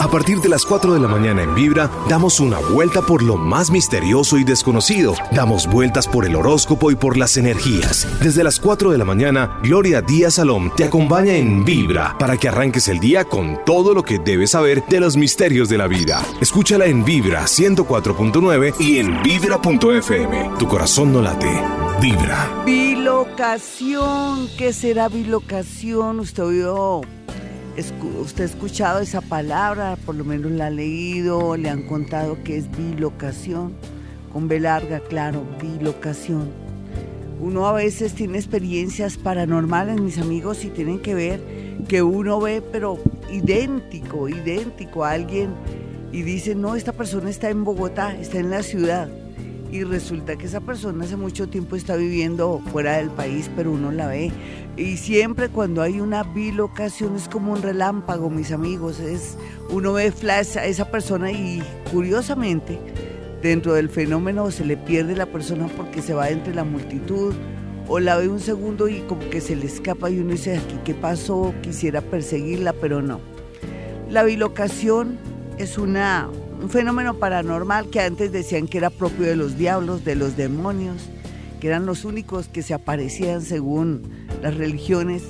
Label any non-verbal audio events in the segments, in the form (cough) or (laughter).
A partir de las 4 de la mañana en Vibra, damos una vuelta por lo más misterioso y desconocido. Damos vueltas por el horóscopo y por las energías. Desde las 4 de la mañana, Gloria Díaz Salom te acompaña en Vibra para que arranques el día con todo lo que debes saber de los misterios de la vida. Escúchala en Vibra 104.9 y en Vibra.fm. Tu corazón no late. Vibra. Bilocación. ¿Qué será bilocación? Usted oyó usted ha escuchado esa palabra, por lo menos la ha leído, le han contado que es bilocación, con B larga, claro, bilocación. Uno a veces tiene experiencias paranormales, mis amigos, y tienen que ver que uno ve, pero idéntico, idéntico a alguien, y dice, no, esta persona está en Bogotá, está en la ciudad y resulta que esa persona hace mucho tiempo está viviendo fuera del país, pero uno la ve. Y siempre cuando hay una bilocación es como un relámpago, mis amigos. Es, uno ve flash a esa persona y curiosamente dentro del fenómeno se le pierde la persona porque se va entre la multitud o la ve un segundo y como que se le escapa y uno dice, aquí qué pasó, quisiera perseguirla, pero no. La bilocación es una un fenómeno paranormal que antes decían que era propio de los diablos, de los demonios, que eran los únicos que se aparecían según las religiones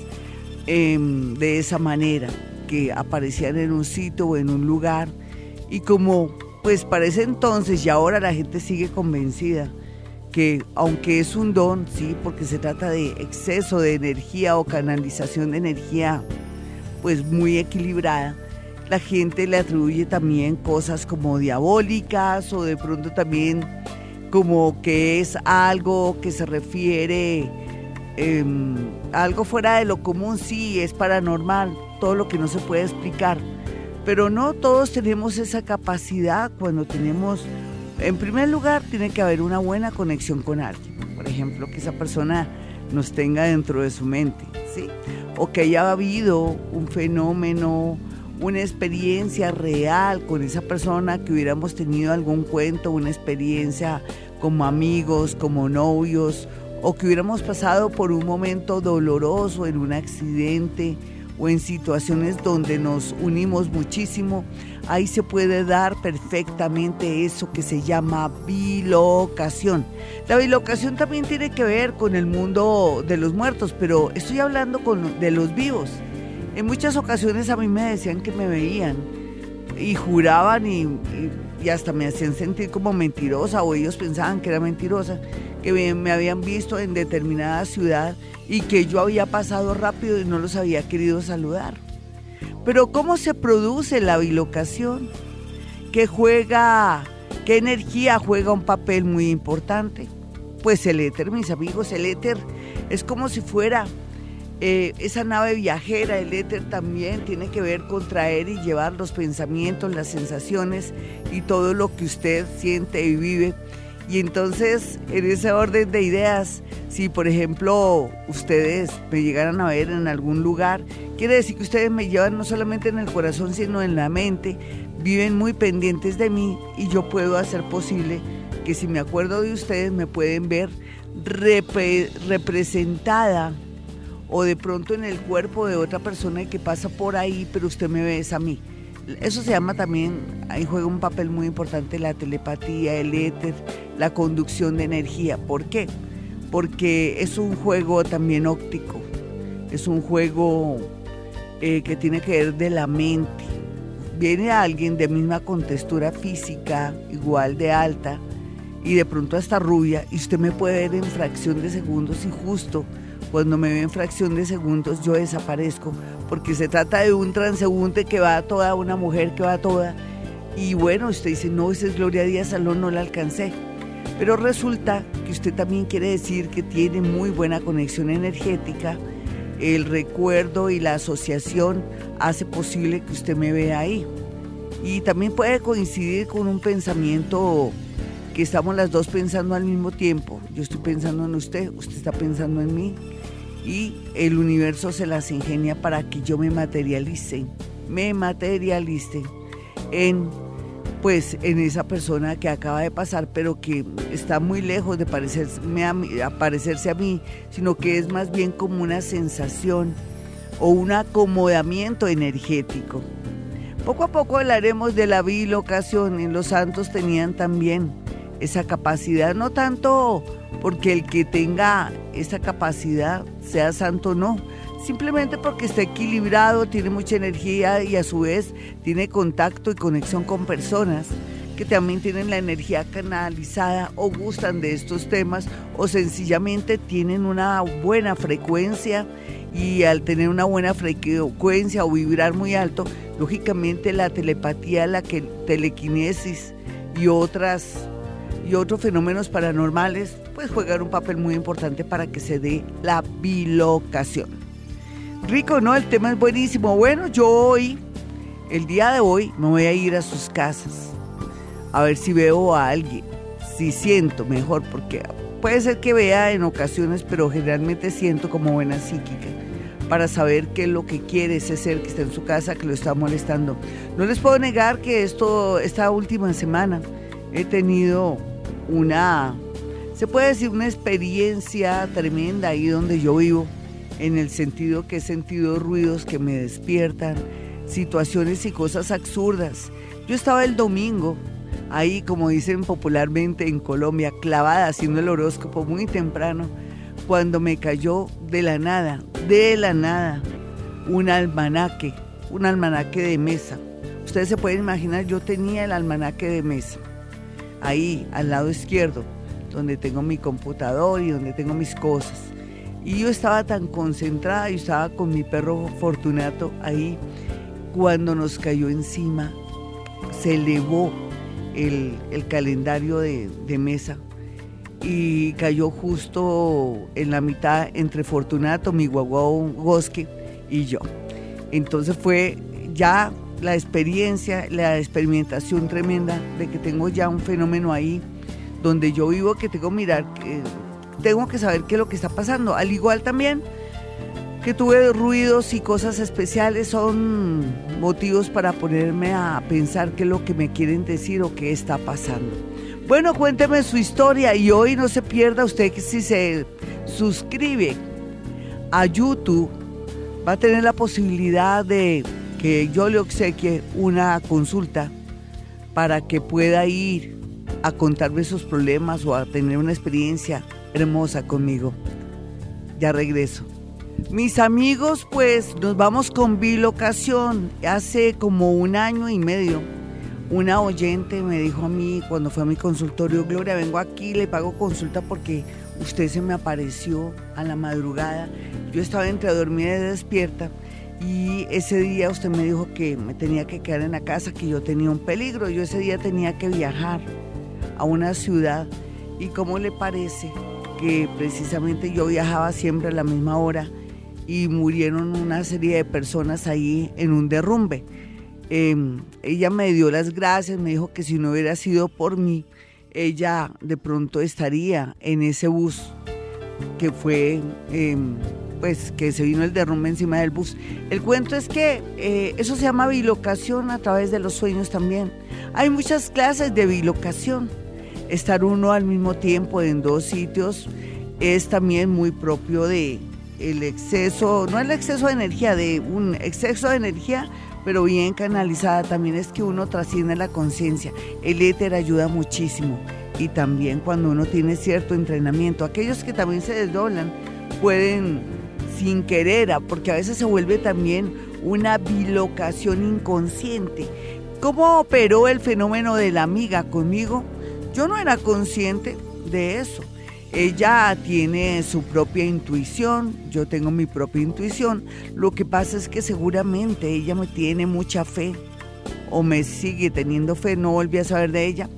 em, de esa manera, que aparecían en un sitio o en un lugar. Y como pues parece entonces y ahora la gente sigue convencida que aunque es un don, sí, porque se trata de exceso de energía o canalización de energía pues muy equilibrada, la gente le atribuye también cosas como diabólicas o de pronto también como que es algo que se refiere a algo fuera de lo común, sí, es paranormal, todo lo que no se puede explicar. Pero no todos tenemos esa capacidad cuando tenemos, en primer lugar, tiene que haber una buena conexión con alguien. Por ejemplo, que esa persona nos tenga dentro de su mente, ¿sí? O que haya habido un fenómeno una experiencia real con esa persona, que hubiéramos tenido algún cuento, una experiencia como amigos, como novios, o que hubiéramos pasado por un momento doloroso en un accidente o en situaciones donde nos unimos muchísimo, ahí se puede dar perfectamente eso que se llama bilocación. La bilocación también tiene que ver con el mundo de los muertos, pero estoy hablando con, de los vivos. En muchas ocasiones a mí me decían que me veían y juraban y, hasta me hacían sentir como mentirosa o ellos pensaban que era mentirosa, que me habían visto en determinada ciudad y que yo había pasado rápido y no los había querido saludar. Pero ¿cómo se produce la bilocación? ¿Qué juega, qué energía juega un papel muy importante? Pues el éter, mis amigos, el éter es como si fuera eh, esa nave viajera, el éter también tiene que ver con traer y llevar los pensamientos, las sensaciones y todo lo que usted siente y vive. Y entonces, en ese orden de ideas, si por ejemplo ustedes me llegaran a ver en algún lugar, quiere decir que ustedes me llevan no solamente en el corazón, sino en la mente, viven muy pendientes de mí y yo puedo hacer posible que si me acuerdo de ustedes me pueden ver representada o de pronto en el cuerpo de otra persona que pasa por ahí, pero usted me ve a mí. Eso se llama también, ahí juega un papel muy importante la telepatía, el éter, la conducción de energía. ¿Por qué? Porque es un juego también óptico, es un juego eh, que tiene que ver de la mente. Viene alguien de misma contextura física, igual de alta, y de pronto hasta rubia, y usted me puede ver en fracción de segundos y justo cuando me ven fracción de segundos yo desaparezco, porque se trata de un transeúnte que va a toda, una mujer que va a toda. Y bueno, usted dice, no, esa es Gloria Díaz Salón, no la alcancé. Pero resulta que usted también quiere decir que tiene muy buena conexión energética. El recuerdo y la asociación hace posible que usted me vea ahí. Y también puede coincidir con un pensamiento que estamos las dos pensando al mismo tiempo. Yo estoy pensando en usted, usted está pensando en mí y el universo se las ingenia para que yo me materialice, me materialice en pues en esa persona que acaba de pasar, pero que está muy lejos de a, parecerse a mí, sino que es más bien como una sensación o un acomodamiento energético. Poco a poco hablaremos de la bilocación y los santos tenían también esa capacidad, no tanto porque el que tenga esa capacidad sea santo, no, simplemente porque está equilibrado, tiene mucha energía y a su vez tiene contacto y conexión con personas que también tienen la energía canalizada o gustan de estos temas o sencillamente tienen una buena frecuencia y al tener una buena frecuencia o vibrar muy alto, lógicamente la telepatía, la que, telequinesis y otras y otros fenómenos paranormales pues juegan un papel muy importante para que se dé la bilocación. Rico, ¿no? El tema es buenísimo. Bueno, yo hoy, el día de hoy, me voy a ir a sus casas a ver si veo a alguien, si siento mejor, porque puede ser que vea en ocasiones, pero generalmente siento como buena psíquica para saber qué es lo que quiere ese ser que está en su casa, que lo está molestando. No les puedo negar que esto, esta última semana he tenido una, se puede decir, una experiencia tremenda ahí donde yo vivo, en el sentido que he sentido ruidos que me despiertan, situaciones y cosas absurdas. Yo estaba el domingo ahí, como dicen popularmente en Colombia, clavada haciendo el horóscopo muy temprano, cuando me cayó de la nada, de la nada, un almanaque, un almanaque de mesa. Ustedes se pueden imaginar, yo tenía el almanaque de mesa, ahí al lado izquierdo, donde tengo mi computador y donde tengo mis cosas. Y yo estaba tan concentrada, y estaba con mi perro Fortunato ahí, cuando nos cayó encima, se elevó el, calendario de, mesa y cayó justo en la mitad entre Fortunato, mi guaguao Bosque y yo. Entonces fue ya la experiencia, la experimentación tremenda de que tengo ya un fenómeno ahí donde yo vivo que tengo que mirar, que tengo que saber qué es lo que está pasando. Al igual también que tuve ruidos y cosas especiales son motivos para ponerme a pensar qué es lo que me quieren decir o qué está pasando. Bueno, cuénteme su historia y hoy no se pierda usted que si se suscribe a YouTube va a tener la posibilidad de que yo le obsequie una consulta para que pueda ir a contarme sus problemas o a tener una experiencia hermosa conmigo. Ya regreso. Mis amigos, pues nos vamos con bilocación. Hace como un año y medio, una oyente me dijo a mí cuando fue a mi consultorio, Gloria, vengo aquí, le pago consulta porque usted se me apareció a la madrugada. Yo estaba entre dormida y despierta y ese día usted me dijo que me tenía que quedar en la casa, que yo tenía un peligro. Yo ese día tenía que viajar a una ciudad y cómo le parece que precisamente yo viajaba siempre a la misma hora y murieron una serie de personas ahí en un derrumbe. Em, ella me dio las gracias, me dijo que si no hubiera sido por mí, ella de pronto estaría en ese bus que fue, em, pues que se vino el derrumbe encima del bus. El cuento es que eh, eso se llama bilocación a través de los sueños también. Hay muchas clases de bilocación. Estar uno al mismo tiempo en dos sitios es también muy propio de, el exceso, no el exceso de energía, de un exceso de energía, pero bien canalizada, también es que uno trasciende la conciencia. El éter ayuda muchísimo y también cuando uno tiene cierto entrenamiento, aquellos que también se desdoblan pueden sin querer, porque a veces se vuelve también una bilocación inconsciente. ¿Cómo operó el fenómeno de la amiga conmigo? Yo no era consciente de eso. Ella tiene su propia intuición, yo tengo mi propia intuición. Lo que pasa es que seguramente ella me tiene mucha fe o me sigue teniendo fe, no volví a saber de ella.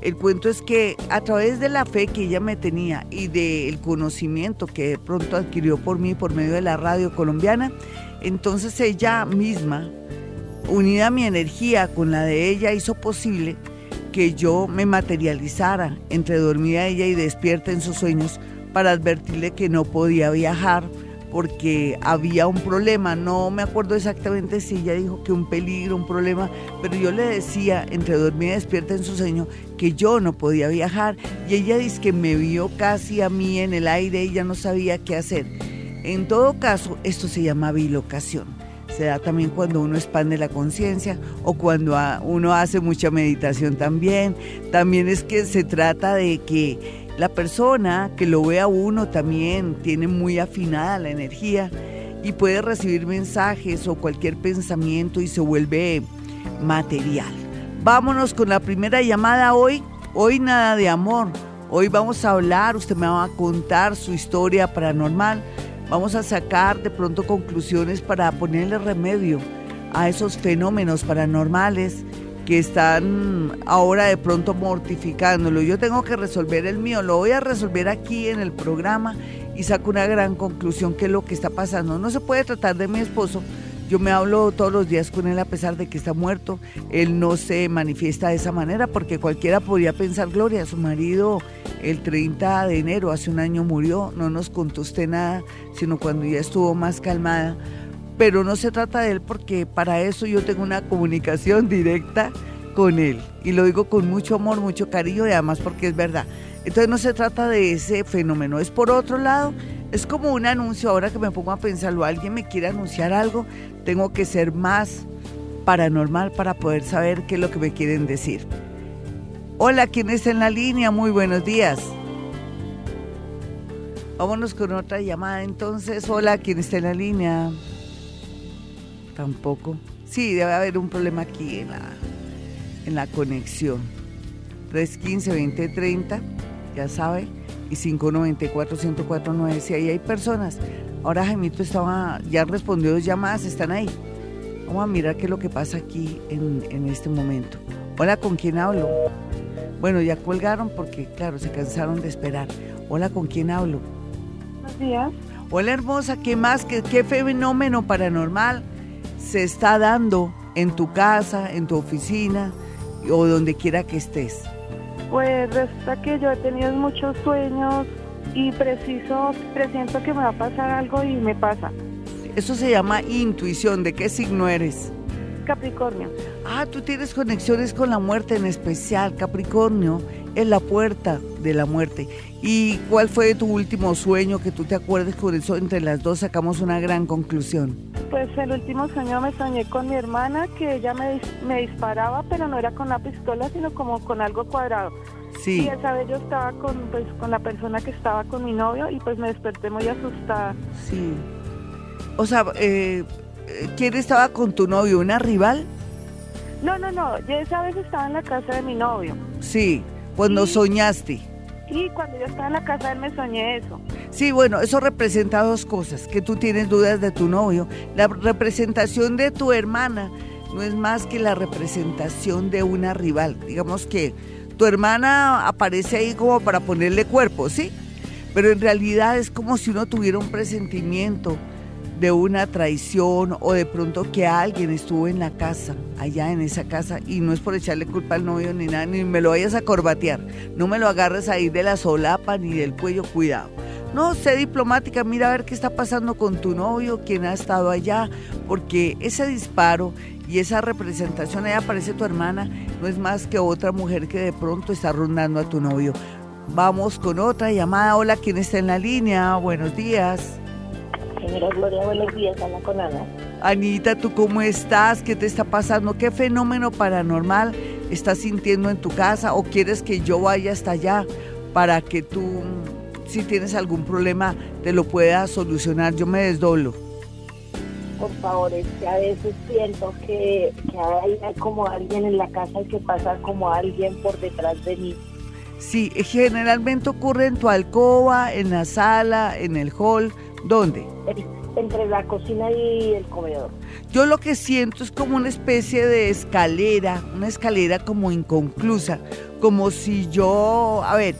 El cuento es que a través de la fe que ella me tenía y del conocimiento que de pronto adquirió por mí por medio de la radio colombiana, entonces ella misma, unida a mi energía con la de ella, hizo posible que yo me materializara entre dormida ella y despierta en sus sueños para advertirle que no podía viajar porque había un problema, no me acuerdo exactamente si ella dijo que un peligro, un problema, pero yo le decía entre dormida y despierta en su sueño que yo no podía viajar. Y ella dice que me vio casi a mí en el aire y ya no sabía qué hacer. En todo caso, esto se llama bilocación se da también cuando uno expande la conciencia o cuando uno hace mucha meditación también. También es que se trata de que la persona que lo ve a uno también tiene muy afinada la energía y puede recibir mensajes o cualquier pensamiento y se vuelve material. Vámonos con la primera llamada hoy. Hoy nada de amor. Hoy vamos a hablar, usted me va a contar su historia paranormal. Vamos a sacar de pronto conclusiones para ponerle remedio a esos fenómenos paranormales que están ahora de pronto mortificándolo. Yo tengo que resolver el mío, lo voy a resolver aquí en el programa y saco una gran conclusión que es lo que está pasando. No se puede tratar de mi esposo. Yo me hablo todos los días con él a pesar de que está muerto. Él no se manifiesta de esa manera porque cualquiera podría pensar, Gloria, su marido el 30 de enero, hace un año murió, no nos contó usted nada, sino cuando ya estuvo más calmada. Pero no se trata de él porque para eso yo tengo una comunicación directa con él. Y lo digo con mucho amor, mucho cariño y además porque es verdad. Entonces no se trata de ese fenómeno, es por otro lado, es como un anuncio, ahora que me pongo a pensarlo, alguien me quiere anunciar algo, tengo que ser más paranormal para poder saber qué es lo que me quieren decir. Hola, ¿quién está en la línea? Muy buenos días. Vámonos con otra llamada entonces. Hola, ¿quién está en la línea? Tampoco. Sí, debe haber un problema aquí en la, en la conexión. 315-2030 ya sabe, y 594-1049. Si ahí hay personas, ahora Jaimito estaba, ya respondió dos llamadas, están ahí. Vamos a mirar qué es lo que pasa aquí en, en este momento. Hola, ¿con quién hablo? Bueno, ya colgaron porque, claro, se cansaron de esperar. Hola, ¿con quién hablo? Buenos días. Hola, hermosa, ¿qué más? ¿Qué, qué fenómeno paranormal se está dando en tu casa, en tu oficina o donde quiera que estés? Pues resulta que yo he tenido muchos sueños y preciso, presiento que me va a pasar algo y me pasa. Eso se llama intuición. ¿De qué signo eres? Capricornio. Ah, tú tienes conexiones con la muerte en especial. Capricornio es la puerta de la muerte. ¿Y cuál fue tu último sueño que tú te acuerdes? Con eso entre las dos sacamos una gran conclusión. Pues el último sueño me soñé con mi hermana que ella me, me disparaba, pero no era con la pistola, sino como con algo cuadrado. Sí. Y esa vez yo estaba con, pues, con la persona que estaba con mi novio y pues me desperté muy asustada. Sí. O sea, eh, ¿quién estaba con tu novio? ¿Una rival? No, no, no. Yo esa vez estaba en la casa de mi novio. Sí, cuando Sí. soñaste. Y cuando yo estaba en la casa él me soñé eso. Sí, bueno, eso representa dos cosas, que tú tienes dudas de tu novio. La representación de tu hermana no es más que la representación de una rival. Digamos que tu hermana aparece ahí como para ponerle cuerpo, ¿sí? Pero en realidad es como si uno tuviera un presentimiento de una traición o de pronto que alguien estuvo en la casa, allá en esa casa, y no es por echarle culpa al novio ni nada, ni me lo vayas a corbatear, no me lo agarres ahí de la solapa ni del cuello, cuidado. No, sé diplomática, mira a ver qué está pasando con tu novio, quién ha estado allá, porque ese disparo y esa representación, ahí aparece tu hermana, no es más que otra mujer que de pronto está rondando a tu novio. Vamos con otra llamada. Hola, ¿quién está en la línea? Buenos días. Señora Gloria, buenos días, habla con Ana. Anita, ¿tú cómo estás? ¿Qué te está pasando? ¿Qué fenómeno paranormal estás sintiendo en tu casa? ¿O quieres que yo vaya hasta allá para que tú, si tienes algún problema, te lo puedas solucionar? Yo me desdoblo. Por favor, es que a veces siento que, que hay como alguien en la casa y que pasa como alguien por detrás de mí. Sí, generalmente ocurre en tu alcoba, en la sala, en el hall. ¿Dónde? Entre la cocina y el comedor. Yo lo que siento es como una especie de escalera, una escalera como inconclusa, como si yo, a ver,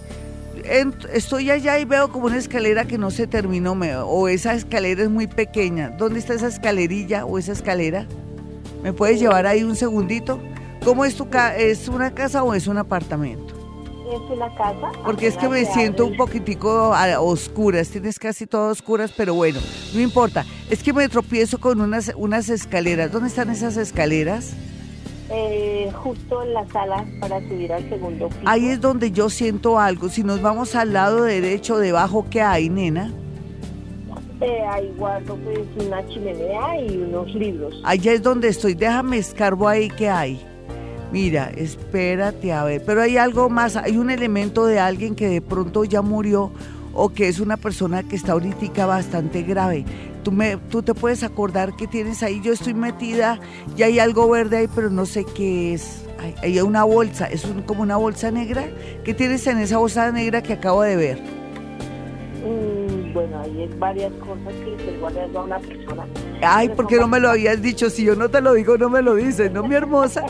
estoy allá y veo como una escalera que no se terminó, o esa escalera es muy pequeña. ¿Dónde está esa escalerilla o esa escalera? ¿Me puedes llevar ahí un segundito? ¿Cómo es tu ca es una casa o es un apartamento? Casa. Porque es que me siento un poquitico a oscuras, tienes casi todas oscuras, pero bueno, no importa. Es que me tropiezo con unas, unas escaleras. ¿Dónde están esas escaleras? eh, justo en la sala para subir al segundo piso. Ahí es donde yo siento algo. Si nos vamos al lado derecho, debajo, ¿qué hay, nena? Eh, ahí guardo pues una chimenea y unos libros. Allá es donde estoy. Déjame escarbo ahí que hay. Mira, espérate a ver. Pero hay algo más. Hay un elemento de alguien que de pronto ya murió o que es una persona que está ahorita bastante grave. Tú, me, tú te puedes acordar que tienes ahí. Yo estoy metida y hay algo verde ahí, pero no sé qué es. Hay, hay una bolsa. Es un- como una bolsa negra. ¿Qué tienes en esa bolsa negra que acabo de ver? Mm, bueno, ahí es varias cosas que le guardando a una persona. Ay, Pero ¿por qué no me lo habías dicho? Si yo no te lo digo, no me lo dices, ¿no, mi hermosa?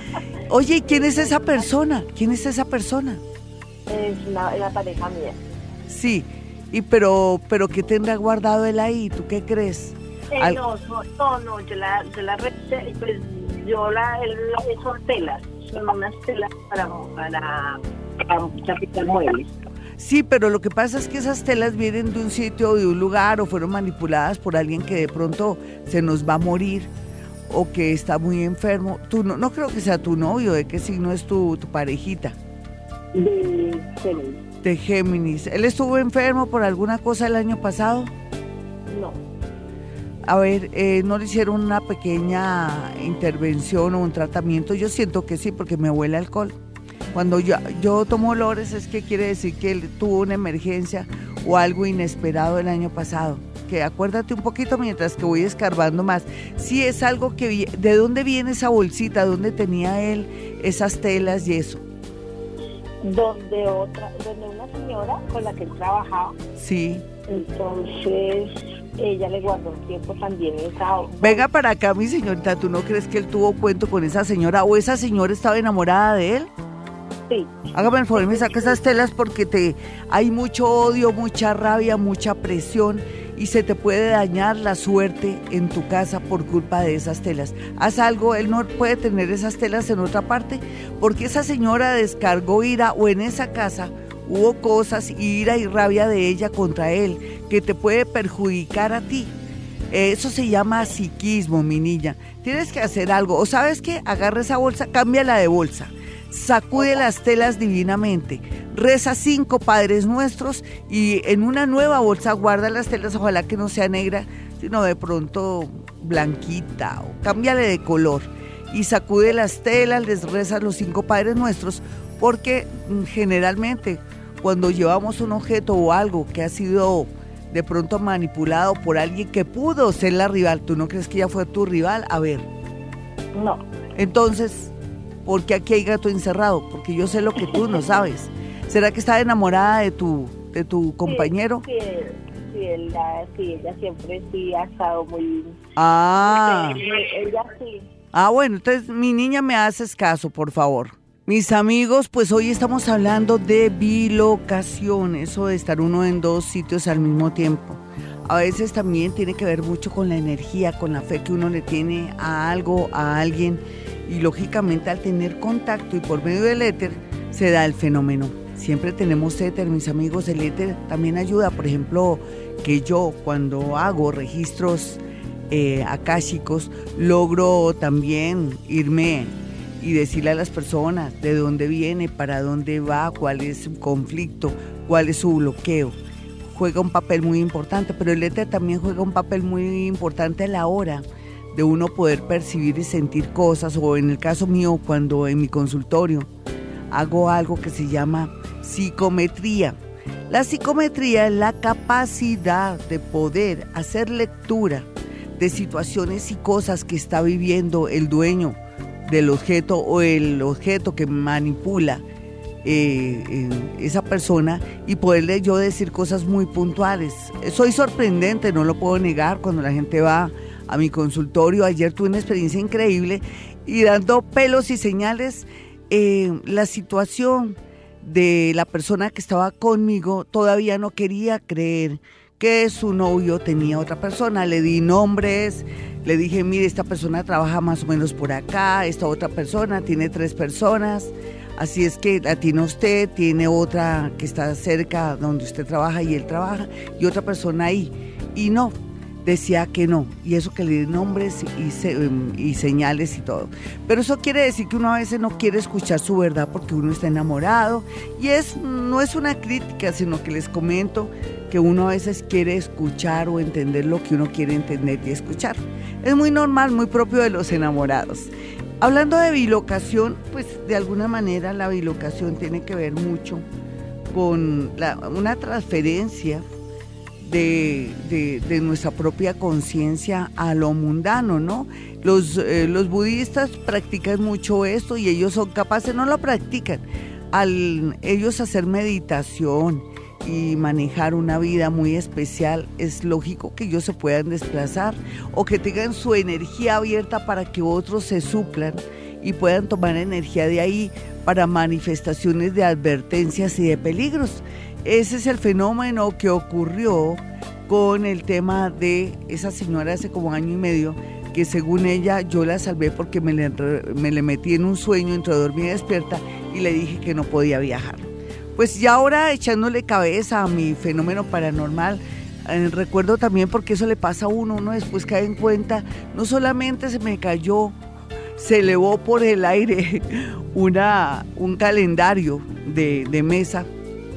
(laughs) Oye, ¿y quién es esa persona? ¿Quién es esa persona? Es una pareja mía. Sí, y pero, pero ¿qué tendrá guardado él ahí? ¿Tú qué crees? Eh, no, no, no, no, yo la, yo la pues yo la, la- son telas, son unas telas para, para, para tapitar muebles. Sí, pero lo que pasa es que esas telas vienen de un sitio o de un lugar o fueron manipuladas por alguien que de pronto se nos va a morir o que está muy enfermo. Tú no, no creo que sea tu novio, ¿de qué signo es tu, tu parejita? De Géminis. De Géminis. ¿Él estuvo enfermo por alguna cosa el año pasado? No, A ver, eh, ¿no le hicieron una pequeña intervención o un tratamiento? Yo siento que sí, porque me huele alcohol. Cuando yo, yo tomo olores es que quiere decir que él tuvo una emergencia o algo inesperado el año pasado. Que acuérdate un poquito mientras que voy escarbando más. Si es algo que... ¿De dónde viene esa bolsita? ¿Dónde tenía él esas telas y eso? donde otra, donde una señora con la que él trabajaba, Sí. entonces ella le guardó un tiempo también esa Venga para acá, mi señorita. ¿Tú no crees que él tuvo cuento con esa señora o esa señora estaba enamorada de él? Hágame el favor me saca esas telas porque te hay mucho odio, mucha rabia, mucha presión y se te puede dañar la suerte en tu casa por culpa de esas telas. Haz algo, él no puede tener esas telas en otra parte porque esa señora descargó ira o en esa casa hubo cosas, ira y rabia de ella contra él que te puede perjudicar a ti. Eso se llama psiquismo, mi niña. Tienes que hacer algo. O sabes qué, agarra esa bolsa, cámbiala de bolsa. Sacude las telas divinamente. Reza cinco Padres Nuestros y en una nueva bolsa guarda las telas, ojalá que no sea negra, sino de pronto blanquita o cámbiale de color. Y sacude las telas, les reza los cinco Padres Nuestros, porque mm, generalmente cuando llevamos un objeto o algo que ha sido de pronto manipulado por alguien que pudo ser la rival, ¿tú no crees que ella fue tu rival? A ver, no, entonces, ¿por qué aquí hay gato encerrado? Porque yo sé lo que tú no sabes. ¿Será que está enamorada de tu, de tu compañero? Sí, sí, sí, ella, sí, ella siempre sí ha estado muy... Ah, ella sí. ah, bueno, entonces mi niña me haces caso, por favor. Mis amigos, pues hoy estamos hablando de bilocación, eso de estar uno en dos sitios al mismo tiempo. A veces también tiene que ver mucho con la energía, con la fe que uno le tiene a algo, a alguien. Y lógicamente al tener contacto y por medio del éter se da el fenómeno. Siempre tenemos éter, mis amigos. El éter también ayuda, por ejemplo, que yo cuando hago registros eh, akáshicos logro también irme y decirle a las personas de dónde viene, para dónde va, cuál es su conflicto, cuál es su bloqueo. Juega un papel muy importante, pero el éter también juega un papel muy importante a la hora de uno poder percibir y sentir cosas, o en el caso mío, cuando en mi consultorio hago algo que se llama psicometría. La psicometría es la capacidad de poder hacer lectura de situaciones y cosas que está viviendo el dueño del objeto o el objeto que manipula eh, esa persona y poderle yo decir cosas muy puntuales. Soy sorprendente, no lo puedo negar, cuando la gente va a mi consultorio. Ayer tuve una experiencia increíble y dando pelos y señales, eh, la situación de la persona que estaba conmigo todavía no quería creer que su novio tenía otra persona. Le di nombres, le dije, mire, esta persona trabaja más o menos por acá, esta otra persona tiene tres personas, así es que la tiene usted, tiene otra que está cerca donde usted trabaja y él trabaja, y otra persona ahí. Y no, decía que no, y eso que le di nombres y, em, y, señales y todo. Pero eso quiere decir que uno a veces no quiere escuchar su verdad porque uno está enamorado, y es, no es una crítica, sino que les comento que uno a veces quiere escuchar o entender lo que uno quiere entender y escuchar. Es muy normal, muy propio de los enamorados. Hablando de bilocación, pues de alguna manera la bilocación tiene que ver mucho con una transferencia de, nuestra propia conciencia a lo mundano, ¿no? Los, eh, los budistas practican mucho esto y ellos son capaces, no lo practican, al ellos hacer meditación y manejar una vida muy especial, es lógico que ellos se puedan desplazar o que tengan su energía abierta para que otros se suplan y puedan tomar energía de ahí para manifestaciones de advertencias y de peligros. Ese es el fenómeno que ocurrió con el tema de esa señora hace como año y medio, que según ella yo la salvé porque me le, me le metí en un sueño entre dormida y despierta y le dije que no podía viajar. Pues ya ahora echándole cabeza a mi fenómeno paranormal, eh, recuerdo también porque eso le pasa a uno, uno después cae en cuenta, no solamente se me cayó, se elevó por el aire (laughs) una, un calendario de mesa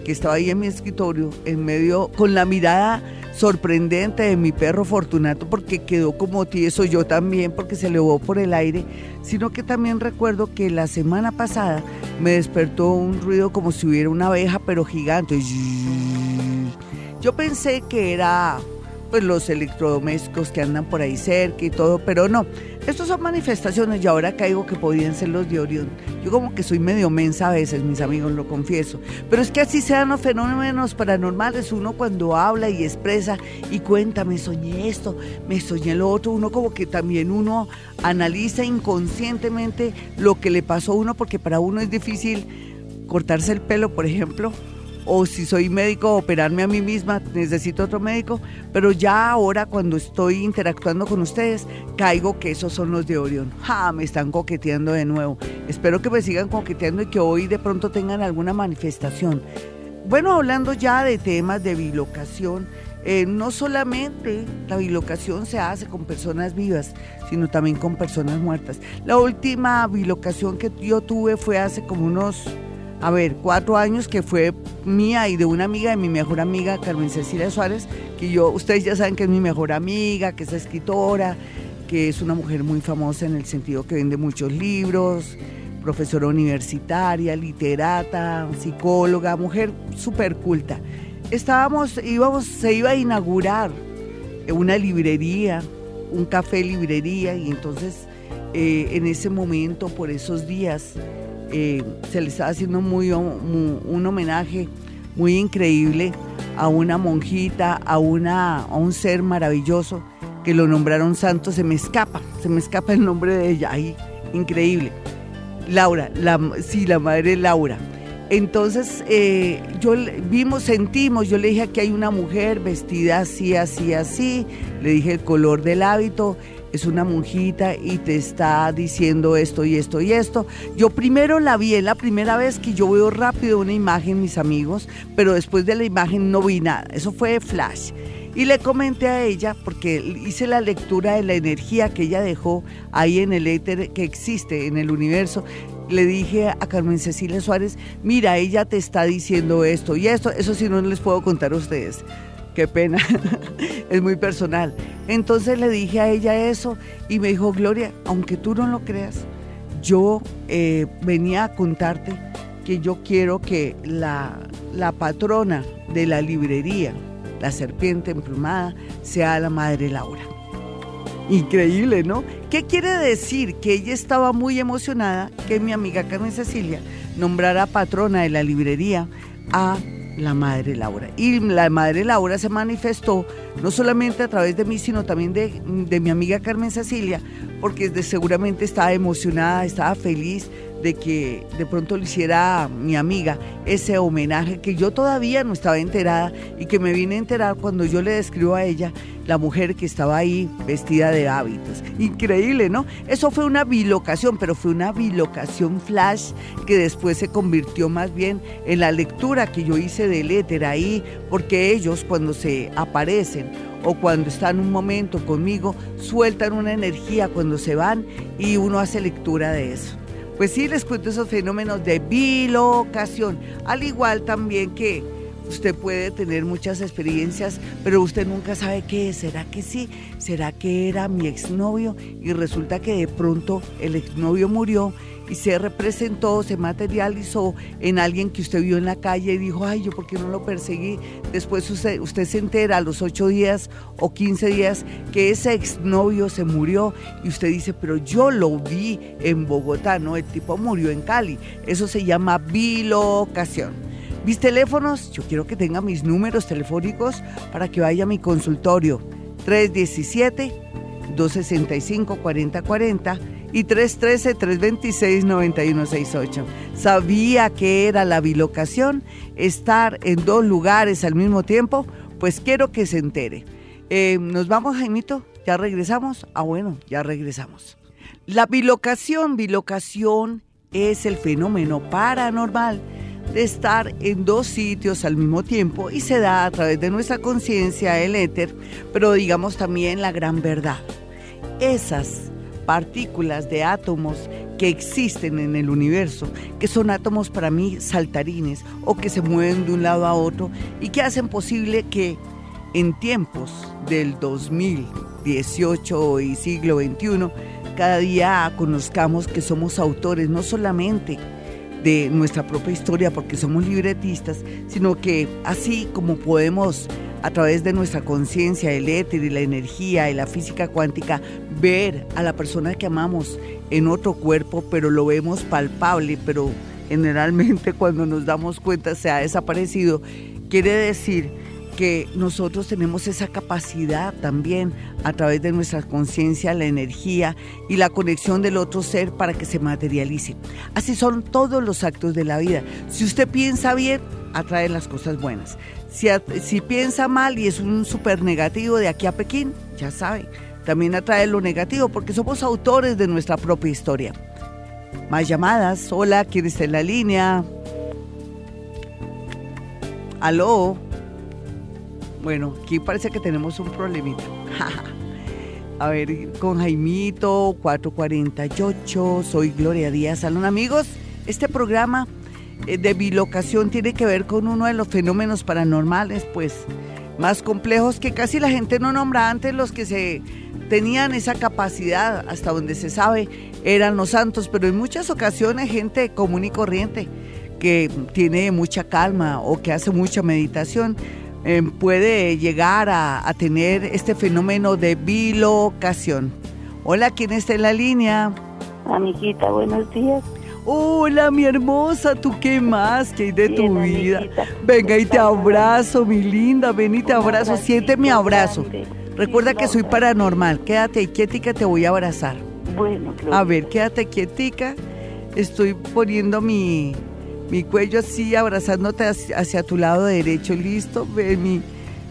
que estaba ahí en mi escritorio, en medio, con la mirada sorprendente de mi perro Fortunato, porque quedó como tieso, yo también, porque se elevó por el aire, sino que también recuerdo que la semana pasada me despertó un ruido como si hubiera una abeja, pero gigante. Yo pensé que era pues los electrodomésticos que andan por ahí cerca y todo, pero no. Estos son manifestaciones y ahora caigo que podían ser los de Orión. Yo como que soy medio mensa a veces, mis amigos, lo confieso. Pero es que así sean los fenómenos paranormales, uno cuando habla y expresa y cuenta, me soñé esto, me soñé lo otro, uno como que también uno analiza inconscientemente lo que le pasó a uno, porque para uno es difícil cortarse el pelo, por ejemplo, o si soy médico, operarme a mí misma, necesito otro médico, pero ya ahora cuando estoy interactuando con ustedes, caigo que esos son los de Orión. ¡Ja! Me están coqueteando de nuevo. Espero que me sigan coqueteando y que hoy de pronto tengan alguna manifestación. Bueno, hablando ya de temas de bilocación, eh, no solamente la bilocación se hace con personas vivas, sino también con personas muertas. La última bilocación que yo tuve fue hace como unos a ver, cuatro años que fue mía y de una amiga de mi mejor amiga, Carmen Cecilia Suárez, que yo, ustedes ya saben que es mi mejor amiga, que es escritora, que es una mujer muy famosa en el sentido que vende muchos libros, profesora universitaria, literata, psicóloga, mujer súper culta. Estábamos, íbamos, se iba a inaugurar una librería, un café librería, y entonces eh, en ese momento, por esos días, eh, se le estaba haciendo muy, un homenaje muy increíble a una monjita, a, una, a un ser maravilloso que lo nombraron santo, se me escapa, se me escapa el nombre de ella, ahí, increíble. Laura, la, sí, la madre Laura. Entonces, eh, yo vimos, sentimos, yo le dije que hay una mujer vestida así, así, así, le dije el color del hábito, es una monjita y te está diciendo esto y esto y esto. Yo primero la vi, es la primera vez que yo veo rápido una imagen, mis amigos, pero después de la imagen no vi nada. Eso fue flash. Y le comenté a ella, porque hice la lectura de la energía que ella dejó ahí en el éter que existe en el universo. Le dije a Carmen Cecilia Suárez, mira, ella te está diciendo esto y esto, eso sí no les puedo contar a ustedes qué pena, (laughs) es muy personal. Entonces le dije a ella eso y me dijo, Gloria, aunque tú no lo creas, yo eh, venía a contarte que yo quiero que la, la patrona de la librería, la serpiente emplumada, sea la madre Laura. Increíble, ¿no? ¿Qué quiere decir? Que ella estaba muy emocionada que mi amiga Carmen Cecilia nombrara patrona de la librería a la madre Laura. Y la madre Laura se manifestó no solamente a través de mí, sino también de, de mi amiga Carmen Cecilia, porque seguramente estaba emocionada, estaba feliz de que de pronto le hiciera mi amiga ese homenaje que yo todavía no estaba enterada y que me vine a enterar cuando yo le describo a ella la mujer que estaba ahí vestida de hábitos. Increíble, ¿no? Eso fue una bilocación, pero fue una bilocación flash que después se convirtió más bien en la lectura que yo hice del éter ahí, porque ellos cuando se aparecen o cuando están un momento conmigo, sueltan una energía cuando se van y uno hace lectura de eso. Pues sí, les cuento esos fenómenos de bilocación, al igual también que Usted puede tener muchas experiencias, pero usted nunca sabe qué es. ¿Será que sí? ¿Será que era mi exnovio? Y resulta que de pronto el exnovio murió y se representó, se materializó en alguien que usted vio en la calle y dijo, ay, yo por qué no lo perseguí. Después usted, se entera a los ocho días o quince días que ese exnovio se murió y usted dice, pero yo lo vi en Bogotá, no, el tipo murió en Cali. Eso se llama bilocación. Mis teléfonos, yo quiero que tenga mis números telefónicos para que vaya a mi consultorio. 317-265-4040 y 313-326-9168. ¿Sabía que era la bilocación? Estar en dos lugares al mismo tiempo. Pues quiero que se entere. Eh, ¿Nos vamos, Jaimito? ¿Ya regresamos? Ah, bueno, ya regresamos. La bilocación, bilocación es el fenómeno paranormal de estar en dos sitios al mismo tiempo y se da a través de nuestra conciencia, el éter, pero digamos también la gran verdad. Esas partículas de átomos que existen en el universo, que son átomos para mí saltarines o que se mueven de un lado a otro y que hacen posible que en tiempos del 2018 y siglo XXI, cada día conozcamos que somos autores no solamente de nuestra propia historia porque somos libretistas, sino que así como podemos a través de nuestra conciencia, el éter y la energía y la física cuántica, ver a la persona que amamos en otro cuerpo, pero lo vemos palpable, pero generalmente (laughs) cuando nos damos cuenta se ha desaparecido, quiere decir que nosotros tenemos esa capacidad también a través de nuestra conciencia, la energía y la conexión del otro ser para que se materialice. Así son todos los actos de la vida. Si usted piensa bien, atrae las cosas buenas. Si, si piensa mal y es un súper negativo de aquí a Pekín, ya sabe, también atrae lo negativo porque somos autores de nuestra propia historia. Más llamadas. Hola, ¿quién está en la línea? Aló. Bueno, aquí parece que tenemos un problemita. (laughs) A ver, con Jaimito, 448, soy Gloria Díaz Salón. Amigos, este programa eh, de bilocación tiene que ver con uno de los fenómenos paranormales, pues, más complejos que casi la gente no nombra antes, los que se tenían esa capacidad, hasta donde se sabe, eran los santos, pero en muchas ocasiones gente común y corriente que tiene mucha calma o que hace mucha meditación eh, puede llegar a, tener este fenómeno de bilocación. Hola, ¿quién está en la línea? Amiguita, buenos días. Hola, mi hermosa, ¿tú qué más? ¿Qué hay de tu vida? Venga y te abrazo, mi linda, ven y te abrazo, siente mi abrazo. Recuerda que soy paranormal, quédate quietica, te voy a abrazar. Bueno, A ver, quédate quietica, estoy poniendo mi, mi cuello así abrazándote hacia, tu lado derecho, listo, ve mi,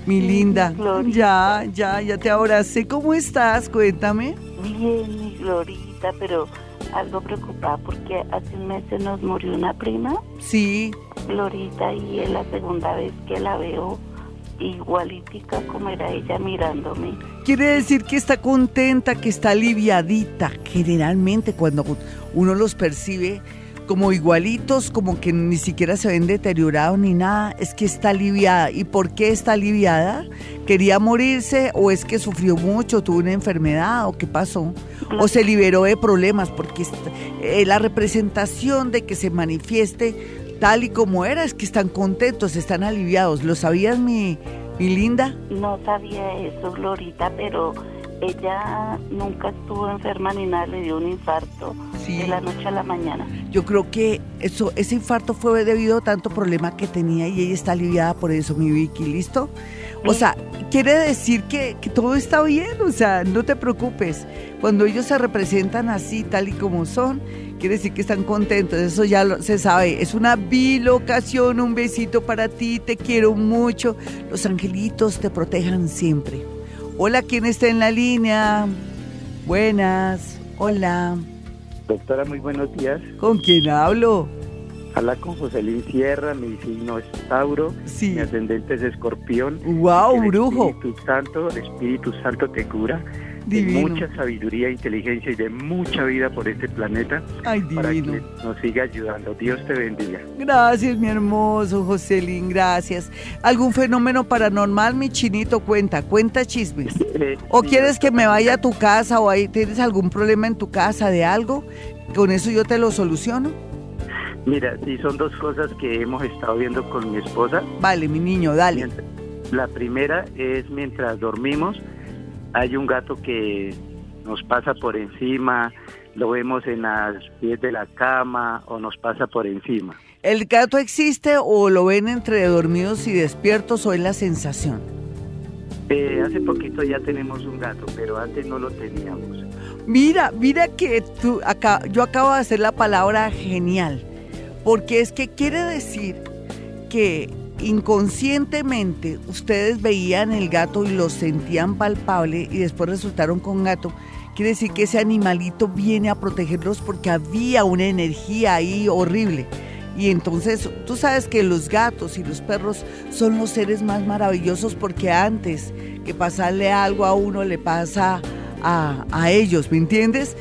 mi linda. Ya, ya, ya te abracé. ¿Cómo estás? Cuéntame. Bien, mi Glorita, pero algo preocupada porque hace un mes se nos murió una prima. Sí. Glorita, y es la segunda vez que la veo igualítica como era ella mirándome. Quiere decir que está contenta, que está aliviadita. Generalmente cuando uno los percibe como igualitos, como que ni siquiera se ven deteriorados ni nada, es que está aliviada. ¿Y por qué está aliviada? ¿Quería morirse o es que sufrió mucho, tuvo una enfermedad o qué pasó? ¿O se liberó de problemas? Porque eh, la representación de que se manifieste tal y como era es que están contentos, están aliviados. ¿Lo sabías, mi, mi linda? No sabía eso, Glorita, pero ella nunca estuvo enferma ni nada, le dio un infarto de la noche a la mañana. Yo creo que eso, ese infarto fue debido a tanto problema que tenía y ella está aliviada por eso, mi Vicky, ¿listo? O sea, quiere decir que, que, todo está bien, o sea, no te preocupes. Cuando ellos se representan así, tal y como son, quiere decir que están contentos, eso ya se sabe. Es una bilocación, un besito para ti, te quiero mucho. Los angelitos te protejan siempre. Hola, ¿quién está en la línea? Buenas, hola. Doctora, muy buenos días. ¿Con quién hablo? Habla con Joselín Sierra, mi signo es Tauro, Sí. mi ascendente es Escorpión. Wow, El brujo. Espíritu Santo, el Espíritu Santo te cura de Divino. mucha sabiduría, inteligencia y de mucha vida por este planeta Ay, para divino. que nos siga ayudando. Dios te bendiga. Gracias, mi hermoso Joselín, gracias. ¿Algún fenómeno paranormal, mi chinito? Cuenta, cuenta chismes. (laughs) Eh, ¿O sí, quieres que me vaya a tu casa o ahí tienes algún problema en tu casa de algo? Con eso yo te lo soluciono. Mira, sí, son dos cosas que hemos estado viendo con mi esposa. Vale, mi niño, dale. La primera es mientras dormimos, hay un gato que nos pasa por encima, lo vemos en las pies de la cama o nos pasa por encima. ¿El gato existe o lo ven entre dormidos y despiertos o es la sensación? Eh, hace poquito ya tenemos un gato, pero antes no lo teníamos. Mira, mira que tú acá, yo acabo de hacer la palabra genial, porque es que quiere decir que inconscientemente ustedes veían el gato y lo sentían palpable y después resultaron con gato. Quiere decir que ese animalito viene a protegerlos porque había una energía ahí horrible. Y entonces tú sabes que los gatos y los perros son los seres más maravillosos porque antes que pasarle algo a uno le pasa a, a ellos, ¿me entiendes?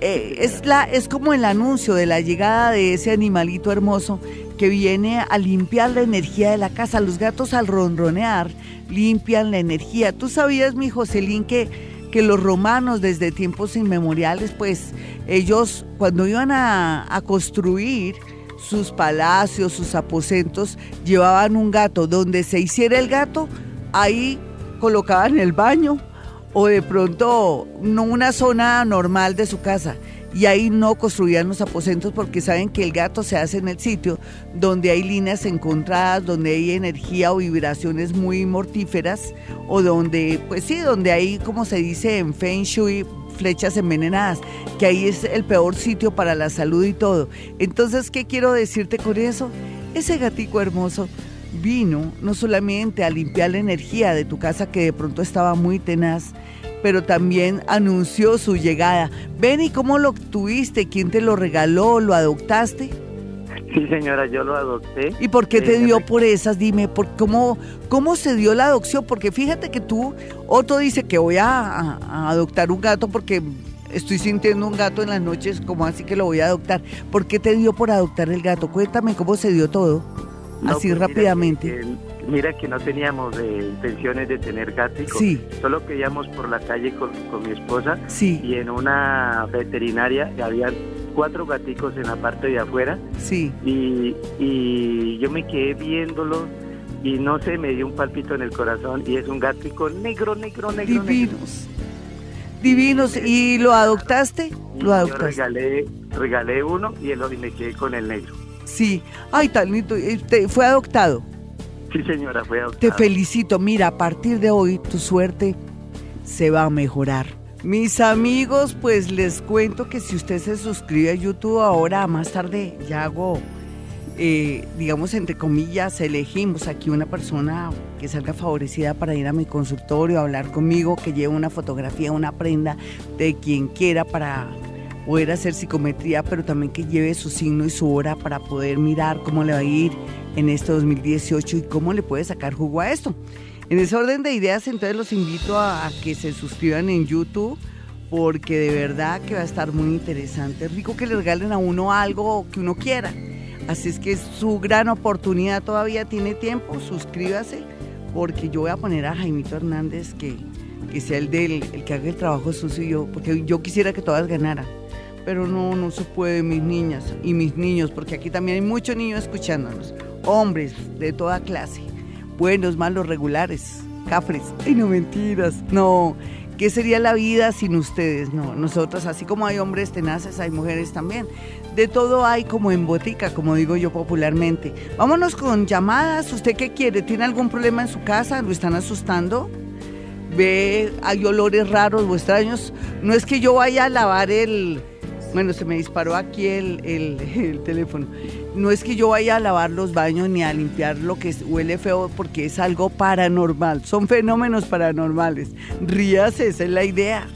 Eh, es, la, es como el anuncio de la llegada de ese animalito hermoso que viene a limpiar la energía de la casa. Los gatos al ronronear limpian la energía. ¿Tú sabías, mi Joselín, que, que los romanos desde tiempos inmemoriales, pues ellos cuando iban a, a construir sus palacios, sus aposentos, llevaban un gato. Donde se hiciera el gato, ahí colocaban el baño o de pronto no una zona normal de su casa. Y ahí no construían los aposentos porque saben que el gato se hace en el sitio donde hay líneas encontradas, donde hay energía o vibraciones muy mortíferas o donde, pues sí, donde hay, como se dice en Feng Shui, flechas envenenadas, que ahí es el peor sitio para la salud y todo. Entonces, ¿qué quiero decirte con eso? Ese gatico hermoso vino no solamente a limpiar la energía de tu casa que de pronto estaba muy tenaz, pero también anunció su llegada. Ven y cómo lo tuviste, quién te lo regaló, lo adoptaste Sí, señora, yo lo adopté. y por qué te Eh, dio por esas. Dime, por cómo cómo se dio la adopción, porque fíjate que tú Otto dice que voy a, a- a adoptar un gato porque estoy sintiendo un gato en las noches, como así que lo voy a adoptar. ¿Por qué te dio por adoptar el gato? Cuéntame cómo se dio todo, No, así pues mira rápidamente. que- mira que no teníamos eh, intenciones de tener gaticos. Sí. Solo que íbamos por la calle con, con mi esposa Sí, y en una veterinaria había cuatro gaticos en la parte de afuera sí. y, y yo me quedé viéndolo y no sé, me dio un palpito en el corazón y es un gatico negro, negro, negro, negro. Divinos. Divinos. ¿Y lo adoptaste? Lo yo adoptaste. regalé, regalé uno y, el, y me quedé con el negro. Sí. Ay, tan. Eh, te- Fue adoptado. Sí, señora, fue Te adoptado. felicito. Mira, a partir de hoy tu suerte se va a mejorar. Mis amigos, pues les cuento que si usted se suscribe a YouTube ahora, más tarde ya hago, eh, digamos, entre comillas, elegimos aquí una persona que salga favorecida para ir a mi consultorio, a hablar conmigo, que lleve una fotografía, una prenda de quien quiera para poder hacer psicometría, pero también que lleve su signo y su hora para poder mirar cómo le va a ir en este 2018 y cómo le puede sacar jugo a esto. En ese orden de ideas, entonces los invito a, que se suscriban en YouTube porque de verdad que va a estar muy interesante. Es rico que le regalen a uno algo que uno quiera. Así es que es su gran oportunidad, todavía tiene tiempo, suscríbase porque yo voy a poner a Jaimito Hernández que, que sea el, del, el que haga el trabajo sucio y yo, porque yo quisiera que todas ganaran. Pero no, no se puede, mis niñas y mis niños, porque aquí también hay muchos niños escuchándonos, hombres de toda clase, buenos, malos, regulares, cafres, y no mentiras, no. ¿Qué sería la vida sin ustedes? No, nosotros, así como hay hombres tenaces, hay mujeres también. De todo hay como en botica, como digo yo popularmente. Vámonos con llamadas. ¿Usted qué quiere? ¿Tiene algún problema en su casa? ¿Lo están asustando? ve, hay olores raros o extraños. No es que yo vaya a lavar el, bueno, se me disparó aquí el, el, (laughs) el teléfono. No es que yo vaya a lavar los baños ni a limpiar lo que huele feo porque es algo paranormal. Son fenómenos paranormales. Ríase, esa es la idea.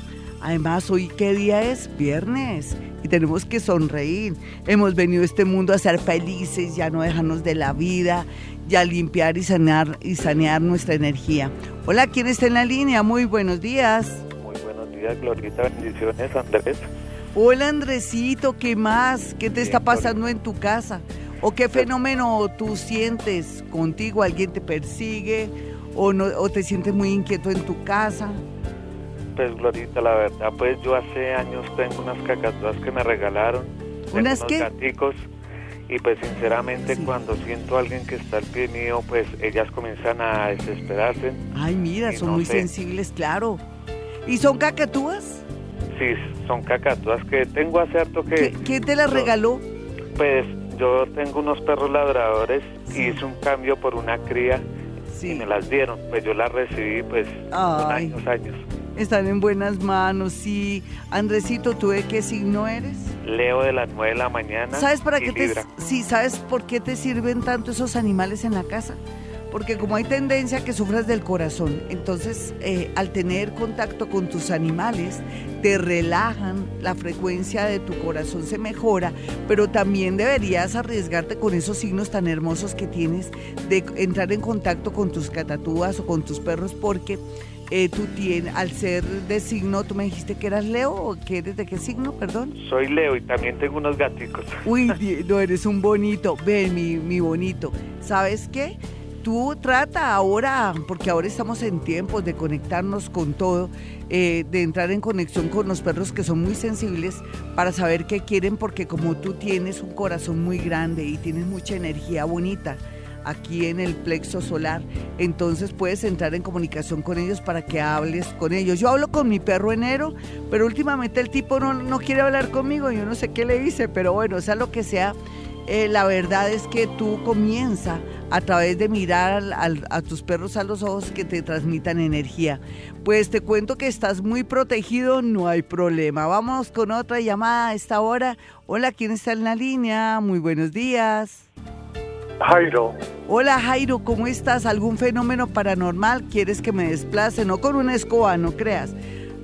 Además, hoy qué día es? Viernes. y tenemos que sonreír. Hemos venido a este mundo a ser felices, ya no dejarnos de la vida, ya limpiar y sanear, y sanear nuestra energía. Hola, ¿quién está en la línea? Muy buenos días. Muy buenos días, Glorita. Bendiciones, Andrés. Hola, Andresito, ¿qué más? ¿Qué te está pasando en tu casa? ¿O qué fenómeno tú sientes contigo? ¿Alguien te persigue? ¿O, no, o te sientes muy inquieto en tu casa? Pues Glorita, la verdad, pues yo hace años tengo unas cacatuas que me regalaron. ¿Unas unos qué? gaticos. Y pues sinceramente Sí. cuando siento a alguien que está al pie mío, pues ellas comienzan a desesperarse. Ay, mira, son no muy sé. sensibles, claro. ¿Y son cacatúas? Sí, son cacatuas que tengo hace harto que... ¿Qui- ¿Quién te las regaló? Pues yo tengo unos perros ladradores Sí. y hice un cambio por una cría y Sí, me las dieron. Pues yo las recibí pues con Ay. años, años. están en buenas manos, sí. Andresito, ¿tú de qué signo eres? Leo de las 9 de la mañana. ¿Sabes para y qué te, Libra. sí, sabes por qué te sirven tanto esos animales en la casa? Porque como hay tendencia a que sufras del corazón, entonces eh, al tener contacto con tus animales, te relajan, la frecuencia de tu corazón se mejora, pero también deberías arriesgarte con esos signos tan hermosos que tienes de entrar en contacto con tus catatúas o con tus perros, porque eh, tú tienes, al ser de signo, tú me dijiste que eras Leo o que eres de qué signo, perdón. Soy Leo y también tengo unos gaticos. Uy, no eres un bonito. Ven, mi, mi bonito. ¿Sabes qué? Tú trata ahora, porque ahora estamos en tiempos de conectarnos con todo, eh, de entrar en conexión con los perros que son muy sensibles para saber qué quieren, porque como tú tienes un corazón muy grande y tienes mucha energía bonita aquí en el plexo solar, entonces puedes entrar en comunicación con ellos para que hables con ellos. Yo hablo con mi perro enero, pero últimamente el tipo no, no quiere hablar conmigo, yo no sé qué le hice, pero bueno, sea lo que sea, eh, la verdad es que tú comienza a través de mirar al- al- a tus perros a los ojos que te transmitan energía. Pues te cuento que estás muy protegido, no hay problema. Vamos con otra llamada a esta hora. Hola, ¿quién está en la línea? Muy buenos días. Jairo, Hola Jairo, ¿cómo estás? ¿Algún fenómeno paranormal? ¿Quieres que me desplace? No con una escoba, no creas.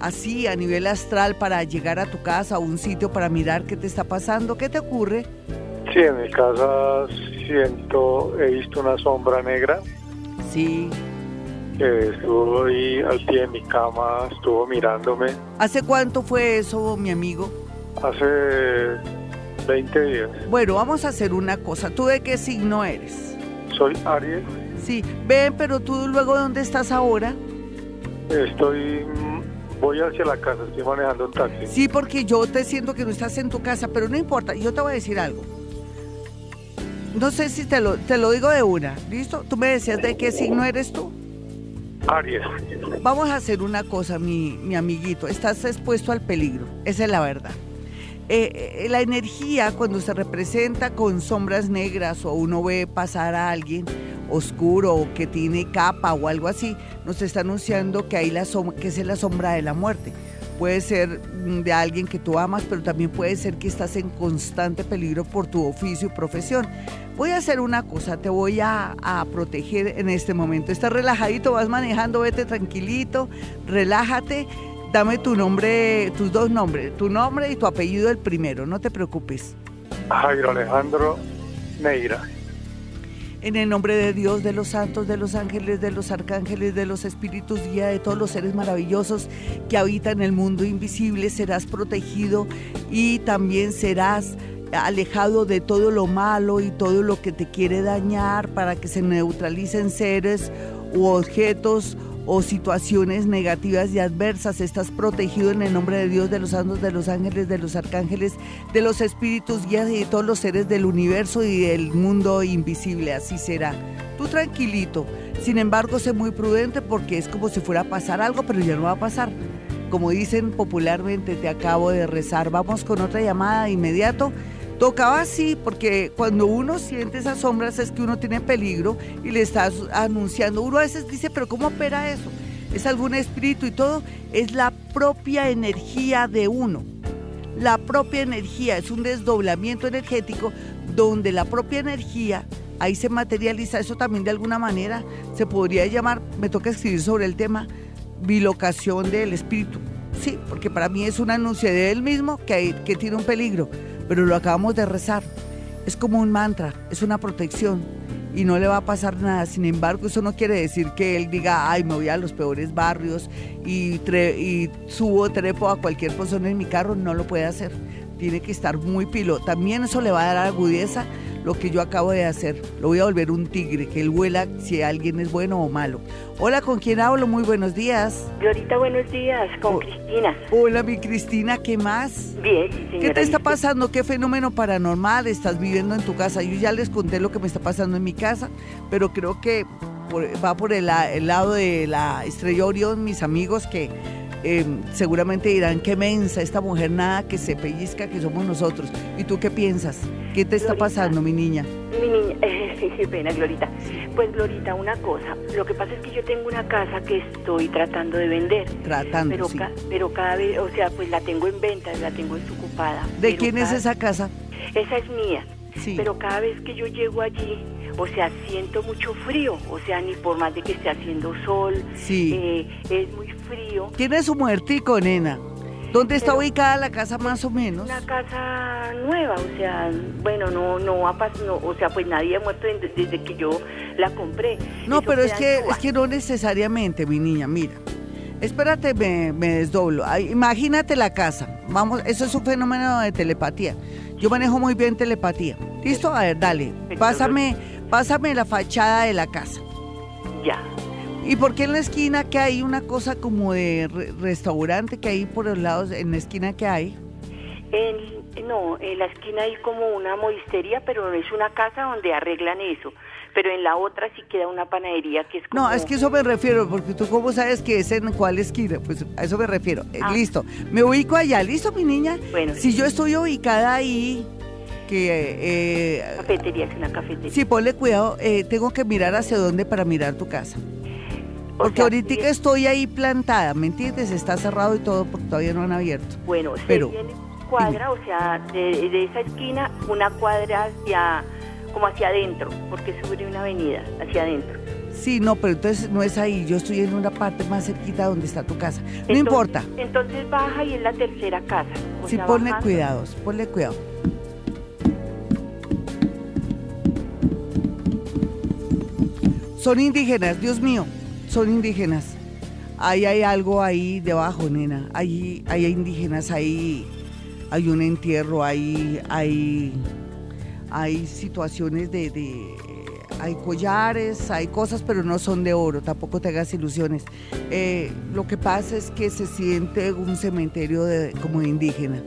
Así, a nivel astral, para llegar a tu casa, a un sitio para mirar qué te está pasando. ¿Qué te ocurre? Sí, en mi casa siento, he visto una sombra negra Sí. que estuvo ahí al pie de mi cama, estuvo mirándome ¿Hace cuánto fue eso, mi amigo? hace 20 días. Bueno, vamos a hacer una cosa. ¿Tú de qué signo eres? Soy Aries, Sí. Ven, pero tú luego, ¿dónde estás ahora? estoy, mm, voy hacia la casa, estoy manejando un taxi. Sí, porque yo te siento que no estás en tu casa, pero no importa, yo te voy a decir algo. No sé si te lo, te lo digo de una, ¿listo? Tú me decías de qué signo eres tú. Aries, Vamos a hacer una cosa, mi, mi amiguito. Estás expuesto al peligro. Esa es la verdad. Eh, eh, la energía cuando se representa con sombras negras o uno ve pasar a alguien oscuro o que tiene capa o algo así, nos está anunciando que, hay la som- que es la sombra de la muerte. Puede ser mm, de alguien que tú amas, pero también puede ser que estás en constante peligro por tu oficio y profesión. Voy a hacer una cosa, te voy a, proteger en este momento. Estás relajadito, vas manejando, vete tranquilito, relájate. Dame tu nombre, tus dos nombres, tu nombre y tu apellido el primero, no te preocupes. Jairo Alejandro Neira. En el nombre de Dios, de los santos, de los ángeles, de los arcángeles, de los espíritus guía, de todos los seres maravillosos que habitan el mundo invisible, serás protegido y también serás alejado de todo lo malo y todo lo que te quiere dañar para que se neutralicen seres u objetos o situaciones negativas y adversas. Estás protegido en el nombre de Dios, de los santos, de los ángeles, de los arcángeles, de los espíritus guías y de todos los seres del universo y del mundo invisible. Así será. Tú tranquilito. Sin embargo, sé muy prudente porque es como si fuera a pasar algo, pero ya no va a pasar. Como dicen popularmente, te acabo de rezar. Vamos con otra llamada de inmediato. Tocaba así, porque cuando uno siente esas sombras es que uno tiene peligro y le estás anunciando. Uno a veces dice, pero ¿cómo opera eso? ¿Es algún espíritu y todo? Es la propia energía de uno. La propia energía es un desdoblamiento energético donde la propia energía ahí se materializa. Eso también de alguna manera se podría llamar, me toca escribir sobre el tema, bilocación del espíritu. sí, porque para mí es un anuncio de él mismo que, hay- que tiene un peligro, pero lo acabamos de rezar. Es como un mantra, es una protección y no le va a pasar nada. Sin embargo, eso no quiere decir que él diga, ay, me voy a los peores barrios y, subo, trepo a cualquier persona en mi carro. No lo puede hacer. Tiene que estar muy pilo. También eso le va a dar agudeza lo que yo acabo de hacer. Lo voy a volver un tigre, que él huela si alguien es bueno o malo. Hola, ¿con quién hablo? Muy buenos días. Glorita, buenos días, con Oh. Cristina. Hola, mi Cristina, ¿qué más? Bien, señora. ¿Qué te está pasando? ¿Qué fenómeno paranormal estás viviendo en tu casa? Yo ya les conté lo que me está pasando en mi casa, pero creo que por- va por el, el lado de la estrella Orión, mis amigos que eh, seguramente dirán, qué mensa esta mujer, nada que se pellizca, que somos nosotros. ¿Y tú qué piensas? ¿Qué te está Glorita. pasando, mi niña? Mi niña, (laughs) qué pena, Glorita. Pues, Glorita, una cosa. Lo que pasa es que yo tengo una casa que estoy tratando de vender. Tratando, Pero, sí. ca- pero cada vez, o sea, pues la tengo en venta, la tengo desocupada. ¿De quién es esa casa? Esa es mía. Sí. Pero cada vez que yo llego allí, o sea, siento mucho frío. O sea, ni por más de que esté haciendo sol, Sí. eh, es muy frío. Tiene su muertico, nena. ¿Dónde está Pero- ubicada la casa más o menos? Una casa nueva, o sea, bueno, no, no ha pasado, o sea, pues nadie ha muerto desde, que yo la compré. No, Eso pero es que, es que no necesariamente, mi niña, mira. Espérate, me, me desdoblo. Ay, imagínate la casa. Vamos, eso es un fenómeno de telepatía. Yo manejo muy bien telepatía. ¿Listo? A ver, dale. Pásame, pásame la fachada de la casa. Ya. ¿Y por qué en la esquina que hay una cosa como de re- restaurante que hay por los lados, en la esquina que hay? En, no, en la esquina hay como una modistería, pero no es una casa donde arreglan eso. Pero en la otra sí queda una panadería que es como... No, es que eso me refiero, porque tú cómo sabes que es en cuál esquina, pues a eso me refiero. Eh, Ah. Listo, me ubico allá, ¿listo mi niña? Bueno, Si yo estoy ubicada ahí, que... eh, Cafetería, es una cafetería. sí, ponle cuidado, eh, tengo que mirar hacia dónde para mirar tu casa. O Porque sea, ahorita sí, estoy ahí plantada, ¿me entiendes? Está cerrado y todo porque todavía no han abierto. Bueno, pero- se viene cuadra, o sea, de, de esa esquina, una cuadra hacia, como hacia adentro, porque sube una avenida, hacia adentro. Sí, no, pero entonces no es ahí, yo estoy en una parte más cerquita donde está tu casa. No Entonces- importa, Entonces baja y es la tercera casa. o sí, sea, ponle bajando. cuidados, ponle cuidado. Son indígenas, Dios mío, son indígenas. Ahí hay algo ahí debajo, nena. Ahí, hay indígenas, ahí hay un entierro, ahí hay, hay situaciones de, de- Hay collares, hay cosas, pero no son de oro, tampoco te hagas ilusiones. Eh, lo que pasa es que se siente un cementerio de, como de indígena.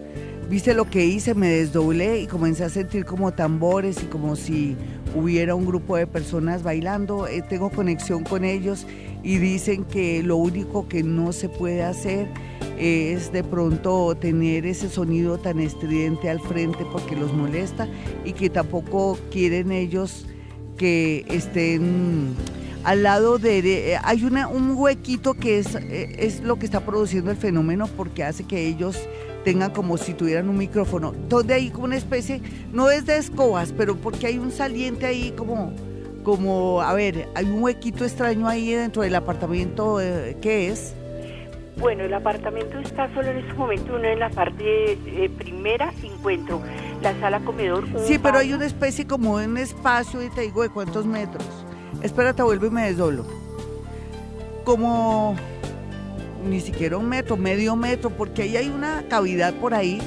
Viste lo que hice, me desdoblé y comencé a sentir como tambores y como si hubiera un grupo de personas bailando. Eh, tengo conexión con ellos y dicen que lo único que no se puede hacer es de pronto tener ese sonido tan estridente al frente porque los molesta y que tampoco quieren ellos que estén al lado de, eh, hay un huequito que es, eh, es lo que está produciendo el fenómeno porque hace que ellos tengan como si tuvieran un micrófono, donde hay como una especie, no es de escobas, pero porque hay un saliente ahí como, como, a ver, hay un huequito extraño ahí dentro del apartamento, eh, ¿qué es? Bueno, el apartamento está solo en este momento, uno en la parte eh, primera encuentro la sala comedor. Sí, pero hay una especie como un espacio y te digo de cuántos metros. Espérate, vuelvo y me desdoblo. Como ni siquiera un metro, medio metro, porque ahí hay una cavidad por ahí.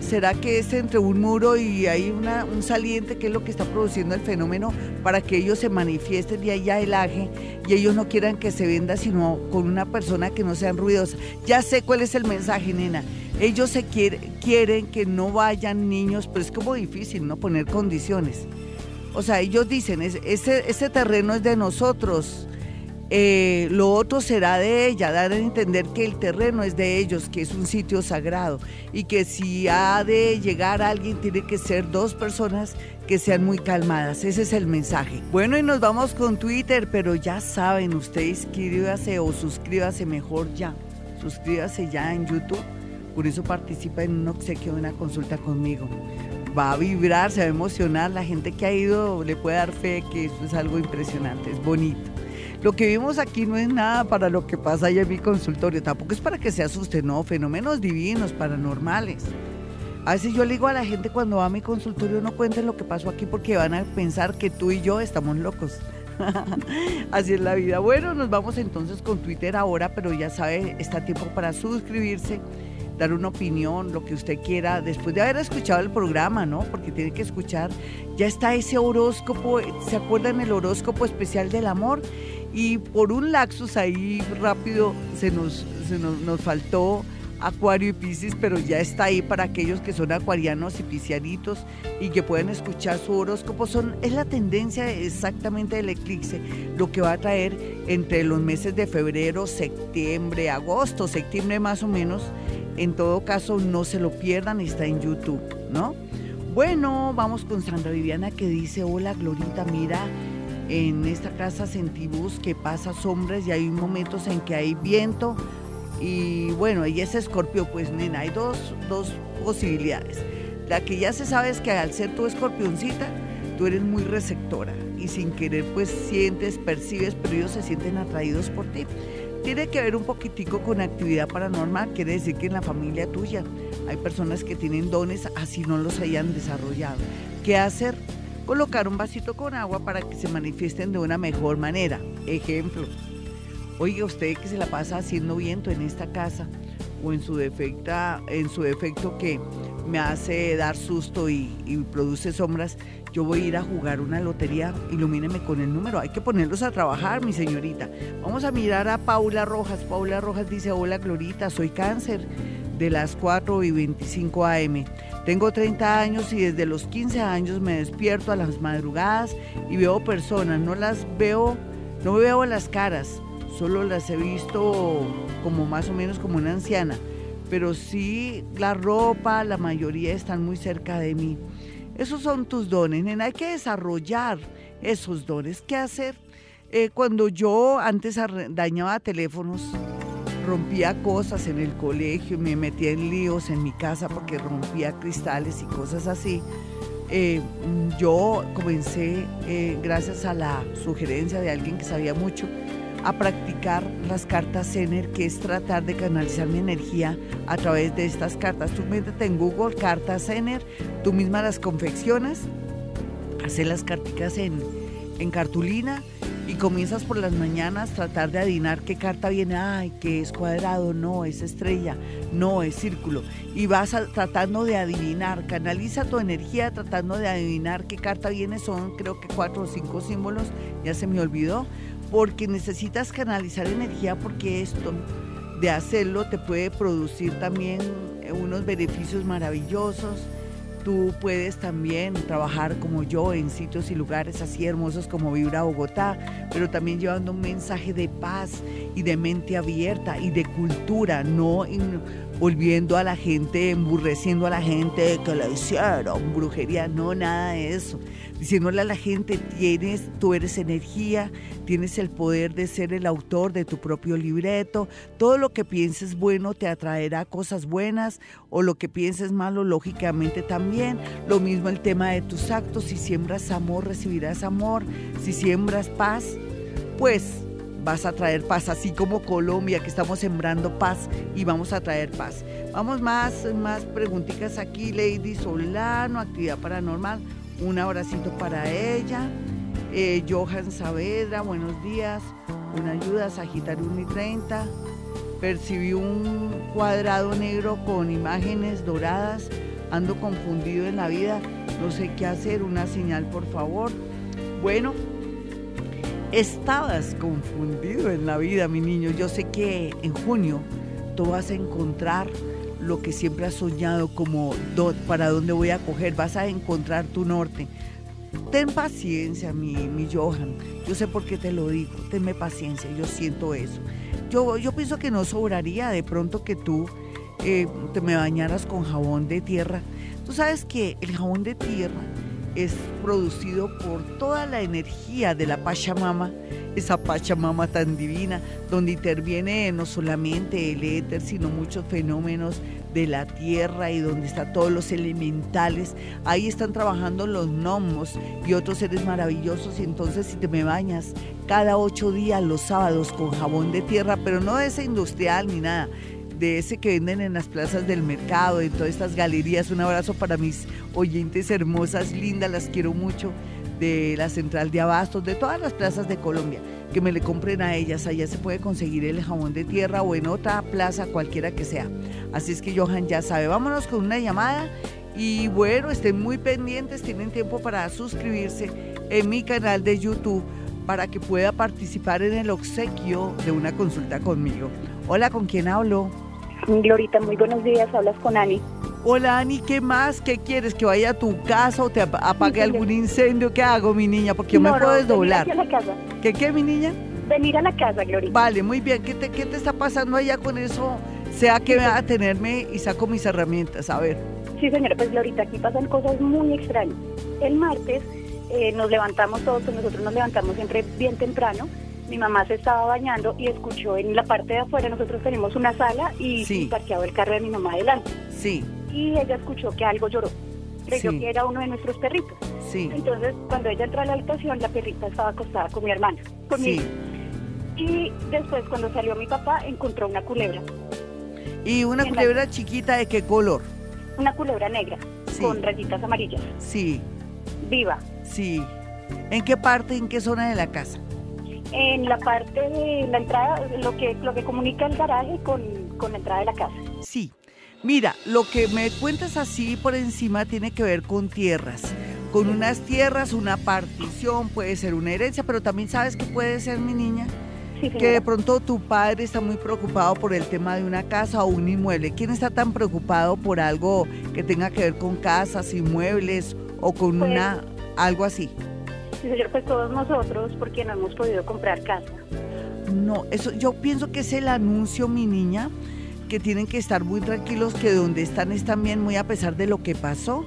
¿Será que es entre un muro y hay una, un saliente que es lo que está produciendo el fenómeno para que ellos se manifiesten y haya helaje y ellos no quieran que se venda sino con una persona que no sean ruidosa? Ya sé cuál es el mensaje, nena. Ellos se quiere- quieren que no vayan niños, pero es como difícil, ¿no? Poner condiciones. O sea, ellos dicen, "Es- ese, ese terreno es de nosotros, eh, lo otro será de ella, dar a entender que el terreno es de ellos, que es un sitio sagrado y que si ha de llegar alguien tiene que ser dos personas que sean muy calmadas, ese es el mensaje. Bueno, y nos vamos con Twitter, pero ya saben, usted inscríbase o suscríbase mejor ya, suscríbase ya en YouTube, por eso participa en un obsequio de una consulta conmigo. Va a vibrar, se va a emocionar, la gente que ha ido le puede dar fe que eso es algo impresionante, es bonito. Lo que vimos aquí no es nada para lo que pasa allá en mi consultorio. Tampoco es para que se asusten, no, fenómenos divinos, paranormales. A veces yo le digo a la gente cuando va a mi consultorio no cuenten lo que pasó aquí porque van a pensar que tú y yo estamos locos. (laughs) Así es la vida. Bueno, nos vamos entonces con Twitter ahora, pero ya sabe, está tiempo para suscribirse, dar una opinión, lo que usted quiera, después de haber escuchado el programa, ¿no? Porque tiene que escuchar. Ya está ese horóscopo, ¿se acuerdan el horóscopo especial del amor? Y por un laxus ahí rápido se nos, se nos, nos faltó Acuario y Piscis, pero ya está ahí para aquellos que son acuarianos y piscianitos y que pueden escuchar su horóscopo. Son, es la tendencia exactamente del eclipse, lo que va a traer entre los meses de febrero, septiembre, agosto, septiembre más o menos. En todo caso, no se lo pierdan, está en YouTube, ¿no? Bueno, vamos con Sandra Viviana que dice, hola Glorita, mira, en esta casa sentimos que pasa sombras y hay momentos en que hay viento y bueno, ella es escorpio, pues nena, hay dos, dos posibilidades. La que ya se sabe es que al ser tu escorpioncita, tú eres muy receptora y sin querer pues sientes, percibes, pero ellos se sienten atraídos por ti. Tiene que ver un poquitico con actividad paranormal, quiere decir que en la familia tuya hay personas que tienen dones así no los hayan desarrollado. ¿Qué hacer? Colocar un vasito con agua para que se manifiesten de una mejor manera. Ejemplo, Oiga, usted que se la pasa haciendo viento en esta casa o en su, defecta, en su defecto que me hace dar susto y, produce sombras, yo voy a ir a jugar una lotería, ilumíneme con el número, hay que ponerlos a trabajar, mi señorita. Vamos a mirar a Paula Rojas. Paula Rojas dice, hola Glorita, soy cáncer de las 4 y 25 am. Tengo 30 años y desde los 15 años me despierto a las madrugadas y veo personas, no las veo, no veo las caras, solo las he visto como más o menos como una anciana, pero sí la ropa, la mayoría están muy cerca de mí. Esos son tus dones, nena, hay que desarrollar esos dones. ¿Qué hacer? Eh, cuando yo antes dañaba teléfonos, rompía cosas en el colegio, me metía en líos en mi casa porque rompía cristales y cosas así. Eh, yo comencé, eh, gracias a la sugerencia de alguien que sabía mucho, a practicar las cartas Zener, que es tratar de canalizar mi energía a través de estas cartas. Tú métete en Google, cartas Zener, tú misma las confeccionas, haces las carticas en, en cartulina y comienzas por las mañanas tratar de adivinar qué carta viene, ay, que es cuadrado, no, es estrella, no, es círculo. Y vas tratando de adivinar, canaliza tu energía tratando de adivinar qué carta viene, son creo que cuatro o cinco símbolos, ya se me olvidó, porque necesitas canalizar energía porque esto de hacerlo te puede producir también eh, unos beneficios maravillosos. Tú puedes también trabajar como yo en sitios y lugares así hermosos como Vibra Bogotá, pero también llevando un mensaje de paz y de mente abierta y de cultura, no volviendo a la gente, emburreciendo a la gente que la hicieron, brujería, no, nada de eso diciéndole a la gente, tienes, tú eres energía, tienes el poder de ser el autor de tu propio libreto, todo lo que pienses bueno te atraerá cosas buenas o lo que pienses malo, lógicamente también. Lo mismo el tema de tus actos, si siembras amor, recibirás amor, si siembras paz, pues vas a traer paz, así como Colombia, que estamos sembrando paz y vamos a traer paz. Vamos más, más preguntitas aquí, Lady Solano, actividad paranormal. Un abracito para ella. Eh, Johan Saavedra, buenos días. Una ayuda, Sagitario 1 y 30. Percibí un cuadrado negro con imágenes doradas. Ando confundido en la vida. No sé qué hacer. Una señal, por favor. Bueno, estabas confundido en la vida, mi niño. Yo sé que en junio tú vas a encontrar lo que siempre has soñado como para dónde voy a coger, vas a encontrar tu norte. Ten paciencia, mi, mi Johan. Yo sé por qué te lo digo. Tenme paciencia, yo siento eso. Yo, yo pienso que no sobraría de pronto que tú eh, te me bañaras con jabón de tierra. Tú sabes que el jabón de tierra es producido por toda la energía de la Pachamama, esa Pachamama tan divina, donde interviene no solamente el éter, sino muchos fenómenos de la tierra y donde están todos los elementales. Ahí están trabajando los gnomos y otros seres maravillosos. Y entonces si te me bañas cada ocho días los sábados con jabón de tierra, pero no de ese industrial ni nada, de ese que venden en las plazas del mercado, en todas estas galerías. Un abrazo para mis oyentes hermosas, lindas, las quiero mucho, de la central de abastos, de todas las plazas de Colombia, que me le compren a ellas. Allá se puede conseguir el jabón de tierra o en otra plaza, cualquiera que sea. Así es que Johan ya sabe. Vámonos con una llamada. Y bueno, estén muy pendientes, tienen tiempo para suscribirse en mi canal de YouTube para que pueda participar en el obsequio de una consulta conmigo. Hola, ¿con quién hablo? Glorita, muy buenos días, hablas con Ani. Hola Ani, ¿qué más? ¿Qué quieres? ¿Que vaya a tu casa o te apague algún incendio? ¿Qué hago, mi niña? Porque yo me puedo desdoblar. a la casa. ¿Qué qué, mi niña? Venir a la casa, Glorita. Vale, muy bien. ¿Qué te, qué te está pasando allá con eso? Sea que va a tenerme y saco mis herramientas. A ver. Sí, señora, pues Glorita, aquí pasan cosas muy extrañas. El martes eh, nos levantamos todos, pues nosotros nos levantamos siempre bien temprano mi mamá se estaba bañando y escuchó en la parte de afuera, nosotros tenemos una sala y sí. parqueado el carro de mi mamá adelante. Sí. Y ella escuchó que algo lloró. Creyó que era uno de nuestros perritos. Sí. Entonces, cuando ella entró a la habitación, la perrita estaba acostada con mi hermana, conmigo. Sí. Y después, cuando salió mi papá, encontró una culebra. ¿Y una culebra chiquita de qué color? Una culebra negra, con rayitas amarillas. Sí. Viva. Sí. ¿En qué parte, en qué zona de la casa? En la parte de la entrada, lo que, lo que comunica el garaje con, con la entrada de la casa. Sí. Mira, lo que me cuentas así por encima tiene que ver con tierras. Con unas tierras, una partición, puede ser una herencia, pero también sabes que puede ser mi niña. Sí, que de pronto tu padre está muy preocupado por el tema de una casa o un inmueble. ¿Quién está tan preocupado por algo que tenga que ver con casas, inmuebles o con Pues- una algo así? Señor, pues todos nosotros, porque no hemos podido comprar casa. No, eso yo pienso que es el anuncio, mi niña, que tienen que estar muy tranquilos, que donde están están bien, muy a pesar de lo que pasó,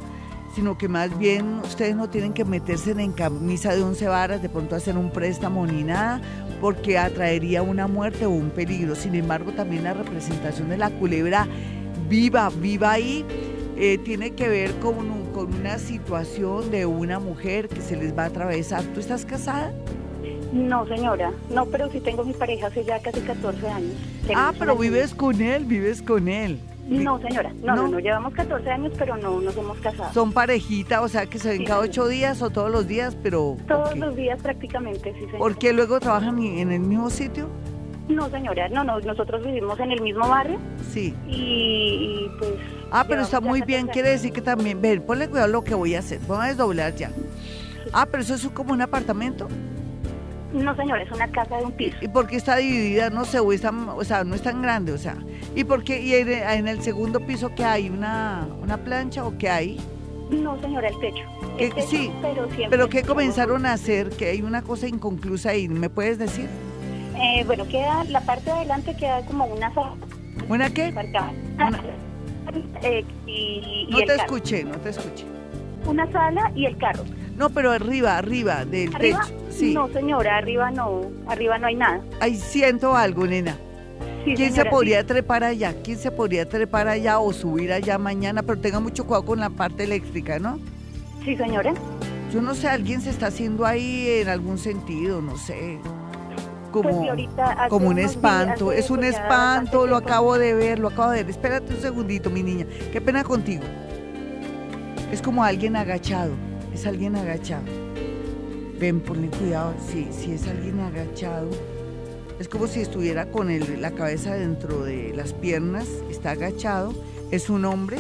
sino que más bien ustedes no tienen que meterse en camisa de once varas, de pronto hacer un préstamo ni nada, porque atraería una muerte o un peligro. Sin embargo, también la representación de la culebra viva, viva ahí, eh, tiene que ver con, un- con una situación de una mujer que se les va a atravesar. ¿Tú estás casada? No, señora, no, pero sí tengo mi pareja hace ya casi 14 años. Ah, pero vives con él, vives con él. No, señora, no, no, ¿No? no, llevamos 14 años, pero no nos hemos casado. Son parejita, o sea que se ven Sí, cada ocho días o todos los días, pero Todos los días prácticamente, sí, señora. ¿por qué luego trabajan en el mismo sitio? No, señora, no, no, nosotros vivimos en el mismo barrio Sí. y, y, pues... Ah, pero está muy 14 bien, quiere decir que también, ven, ponle cuidado lo que voy a hacer, vamos a desdoblar ya. Ah, pero eso es como un apartamento. No, señora, es una casa de un piso. ¿Y por qué está dividida? No sé, o, está- o sea, no es tan grande, o sea. ¿Y por qué? ¿Y en, el segundo piso qué hay? ¿Una, una plancha o qué hay? No, señora, el techo. ¿Qué- El techo, sí, pero siempre... ¿Pero qué comenzaron a hacer? Que hay una cosa inconclusa ahí, ¿me puedes decir? Eh, bueno, queda, la parte de adelante queda como una sala. ¿Una qué? Una- Eh, y, y No el te carro. escuché, no te escuché. Una sala y el carro. No, pero arriba, arriba del ¿Arriba? techo. Sí. No, señora, arriba no, arriba no hay nada. Ahí siento algo, nena. Sí, ¿Quién se podría trepar allá? ¿Quién se podría trepar allá o subir allá mañana? Pero tenga mucho cuidado con la parte eléctrica, ¿no? Sí, señora. Yo no sé, alguien se está haciendo ahí en algún sentido, no sé. Como, Pues, como un días, espanto. Es un espanto, lo acabo de ver, lo acabo de ver. Espérate un segundito, mi niña. Qué pena contigo. Es como alguien agachado. Es alguien agachado. Ven, ponle cuidado. Sí, sí es alguien agachado. Es como si estuviera con el- la cabeza dentro de las piernas. Está agachado. Es un hombre.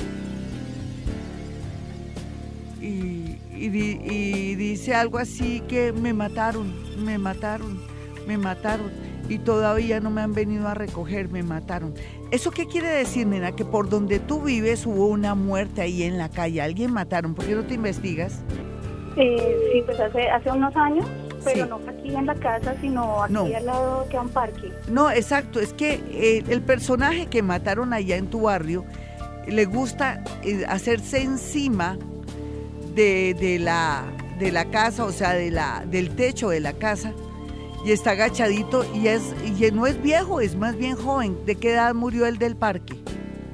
Y, y y dice algo así que me mataron, me mataron, me mataron. Y todavía no me han venido a recoger, me mataron. ¿Eso qué quiere decir, nena? Que por donde tú vives hubo una muerte ahí en la calle. Alguien mataron. ¿Por qué no te investigas? Eh, sí, pues hace, hace unos años, pero Sí. no aquí en la casa, sino aquí No. al lado queda un parque. No, exacto. Es que eh, el personaje que mataron allá en tu barrio le gusta eh, hacerse encima de, de la, de la casa, o sea, de la, del techo de la casa, y está agachadito y, es, y no es viejo, es más bien joven. ¿De qué edad murió el del parque?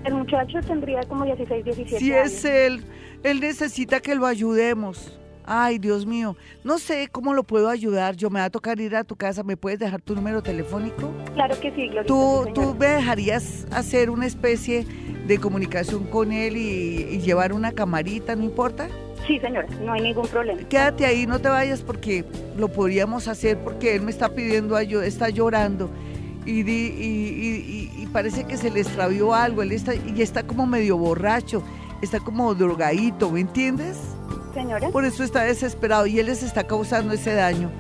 El muchacho tendría como 16, 17 Si años. es él, él necesita que lo ayudemos. Ay, Dios mío, no sé cómo lo puedo ayudar. Yo me va a tocar ir a tu casa. ¿Me puedes dejar tu número telefónico? Claro que sí, Glorita. ¿Tú, sí, tú me dejarías hacer una especie de comunicación con él y, y llevar una camarita, no importa? Sí, señora, no hay ningún problema. Quédate ahí, no te vayas porque lo podríamos hacer porque él me está pidiendo ayuda, está llorando y, di- y- y- y- y parece que se le extravió algo, él está, y está como medio borracho, está como drogadito, ¿me entiendes? Señora. Por eso está desesperado y él les está causando ese daño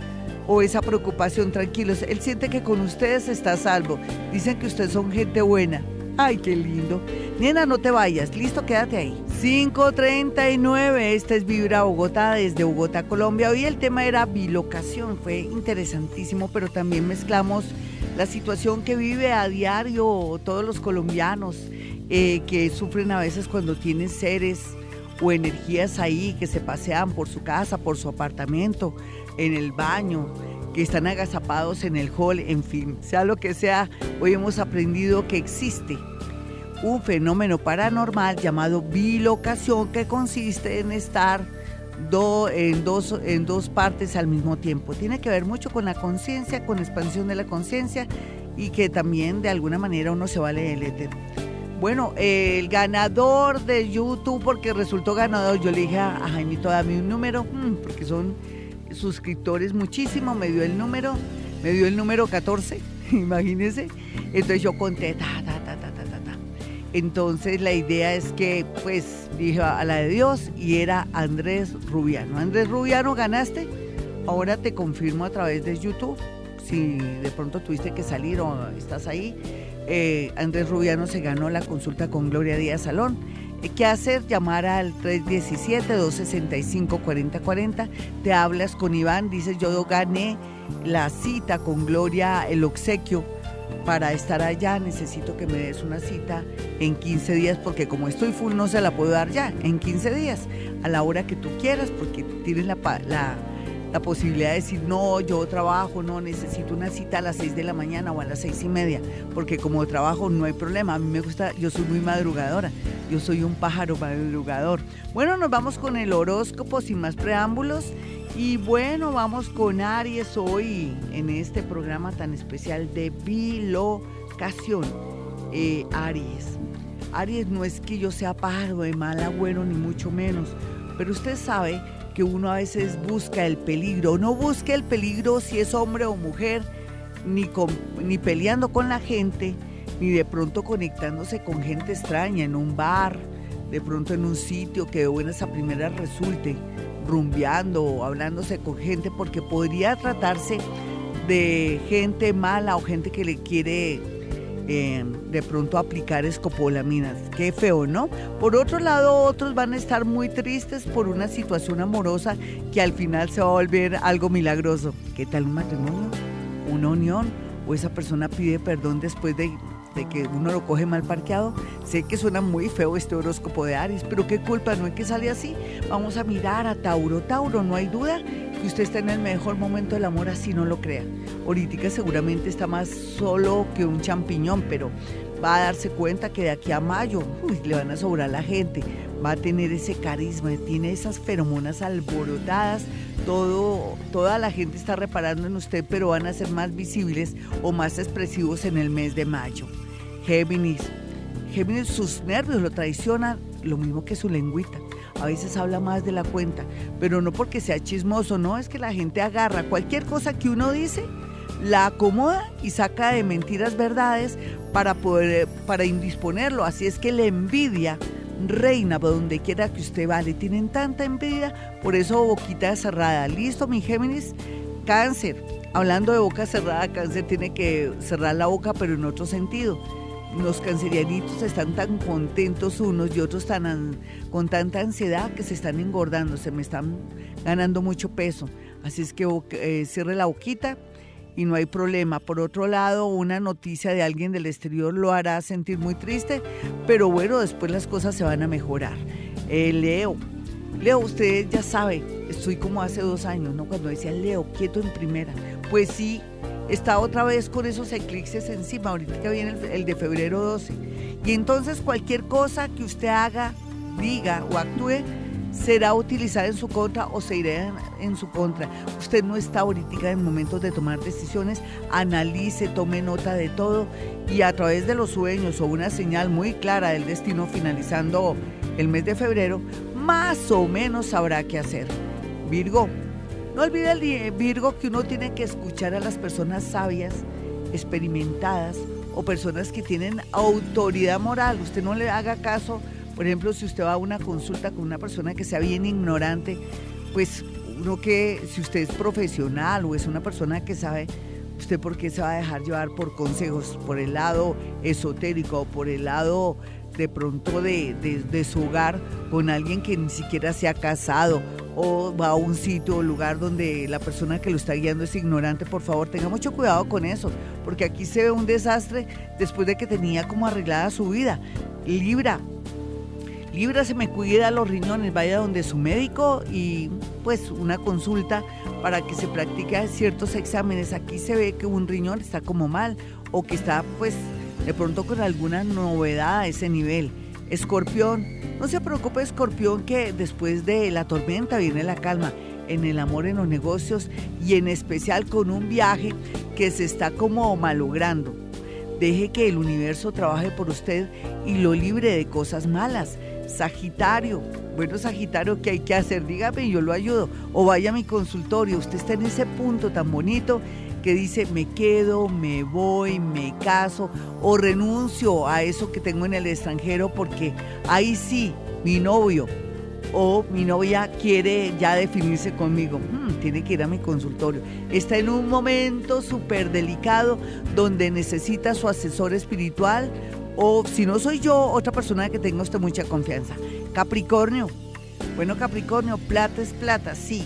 o esa preocupación. Tranquilos, él siente que con ustedes está a salvo. Dicen que ustedes son gente buena. Ay, qué lindo. Nena, no te vayas. Listo, quédate ahí. 539, esta es Vibra Bogotá desde Bogotá, Colombia. Hoy el tema era bilocación. Fue interesantísimo, pero también mezclamos la situación que vive a diario todos los colombianos eh, que sufren a veces cuando tienen seres o energías ahí que se pasean por su casa, por su apartamento, en el baño, que están agazapados en el hall, en fin, sea lo que sea, hoy hemos aprendido que existe un fenómeno paranormal llamado bilocación que consiste en estar do- en, dos, en dos partes al mismo tiempo. Tiene que ver mucho con la conciencia, con la expansión de la conciencia y que también de alguna manera uno se vale del éter. Bueno, el ganador de YouTube, porque resultó ganador, yo le dije a, a Jaimito, dame un número, mm, porque son suscriptores muchísimo, me dio el número, me dio el número 14, (laughs) imagínense. Entonces yo conté, ta, ta, ta, ta, ta, ta, ta. Entonces la idea es que, pues, dije a la de Dios y era Andrés Rubiano. Andrés Rubiano, ganaste. Ahora te confirmo a través de YouTube, si de pronto tuviste que salir o estás ahí. Eh, Andrés Rubiano se ganó la consulta con Gloria Díaz Salón. ¿Qué hacer? Llamar al 317-265-4040. Te hablas con Iván, dices yo gané la cita con Gloria, el obsequio para estar allá. Necesito que me des una cita en 15 días porque como estoy full no se la puedo dar ya. En 15 días, a la hora que tú quieras, porque tienes la, la, la posibilidad de decir, no, yo trabajo, no, necesito una cita a las 6 de la mañana o a las seis y media, porque como trabajo no hay problema, a mí me gusta, yo soy muy madrugadora, yo soy un pájaro madrugador. Bueno, nos vamos con el horóscopo sin más preámbulos y bueno, vamos con Aries hoy en este programa tan especial de bilocación. Eh, Aries. Aries no es que yo sea pájaro de mal agüero ni mucho menos, pero usted sabe que uno a veces busca el peligro. No busque el peligro si es hombre o mujer, ni, con- ni peleando con la gente, ni de pronto conectándose con gente extraña en un bar, de pronto en un sitio que de buenas a primeras resulte, rumbeando o hablándose con gente, porque podría tratarse de gente mala o gente que le quiere eh, de pronto aplicar escopolaminas. Qué feo, ¿no? Por otro lado, otros van a estar muy tristes por una situación amorosa que al final se va a volver algo milagroso. ¿Qué tal un matrimonio? ¿Una unión? ¿O esa persona pide perdón después de, de que uno lo coge mal parqueado? Sé que suena muy feo este horóscopo de Aries, pero qué culpa, no es que sale así. Vamos a mirar a Tauro. Tauro, no hay duda que usted está en el mejor momento del amor, así no lo crea. Ahorita seguramente está más solo que un champiñón, pero va a darse cuenta que de aquí a mayo le van a sobrar la gente, va a tener ese carisma, tiene esas feromonas alborotadas, todo, toda la gente está reparando en usted, pero van a ser más visibles o más expresivos en el mes de mayo. Géminis, Géminis, sus nervios lo traicionan, lo mismo que su lengüita. A veces habla más de la cuenta, pero no porque sea chismoso, no, es que la gente agarra cualquier cosa que uno dice, la acomoda y saca de mentiras verdades para poder para indisponerlo. Así es que la envidia reina por donde quiera que usted va. Le tienen tanta envidia, por eso boquita cerrada. ¿Listo, mi Géminis? Cáncer. Hablando de boca cerrada, cáncer tiene que cerrar la boca, pero en otro sentido. Los cancerianitos están tan contentos unos y otros tan an- con tanta ansiedad que se están engordando, se me están ganando mucho peso. Así es que eh, cierre la boquita y no hay problema. Por otro lado, una noticia de alguien del exterior lo hará sentir muy triste, pero bueno, después las cosas se van a mejorar. Eh, Leo, Leo, usted ya sabe, estoy como hace dos años, ¿no? Cuando decía Leo, quieto en primera. Pues sí, está otra vez con esos eclipses encima, ahorita viene el, el de febrero 12. Y entonces cualquier cosa que usted haga, diga o actúe será utilizada en su contra o se irá en, su contra. Usted no está ahorita en momentos de tomar decisiones, analice, tome nota de todo y a través de los sueños o una señal muy clara del destino finalizando el mes de febrero, más o menos sabrá qué hacer. Virgo, no olvide el Virgo que uno tiene que escuchar a las personas sabias, experimentadas o personas que tienen autoridad moral. Usted no le haga caso por ejemplo, si usted va a una consulta con una persona que sea bien ignorante, pues uno que si usted es profesional o es una persona que sabe, usted por qué se va a dejar llevar por consejos, por el lado esotérico o por el lado de pronto de, de, su hogar con alguien que ni siquiera se ha casado o va a un sitio o lugar donde la persona que lo está guiando es ignorante, por favor, tenga mucho cuidado con eso, porque aquí se ve un desastre después de que tenía como arreglada su vida. Libra, Libra se me cuida los riñones, vaya donde su médico y pues una consulta para que se practique ciertos exámenes. Aquí se ve que un riñón está como mal o que está pues de pronto con alguna novedad a ese nivel. Escorpión, no se preocupe Escorpión que después de la tormenta viene la calma en el amor, en los negocios y en especial con un viaje que se está como malogrando. Deje que el universo trabaje por usted y lo libre de cosas malas. Sagitario, bueno Sagitario, ¿qué hay que hacer? Dígame yo lo ayudo. O vaya a mi consultorio, usted está en ese punto tan bonito que dice me quedo, me voy, me caso o renuncio a eso que tengo en el extranjero porque ahí sí, mi novio o mi novia quiere ya definirse conmigo. Hmm, tiene que ir a mi consultorio. Está en un momento súper delicado donde necesita su asesor espiritual o si no soy yo, otra persona que tenga usted mucha confianza. Capricornio. Bueno, Capricornio, plata es plata, sí.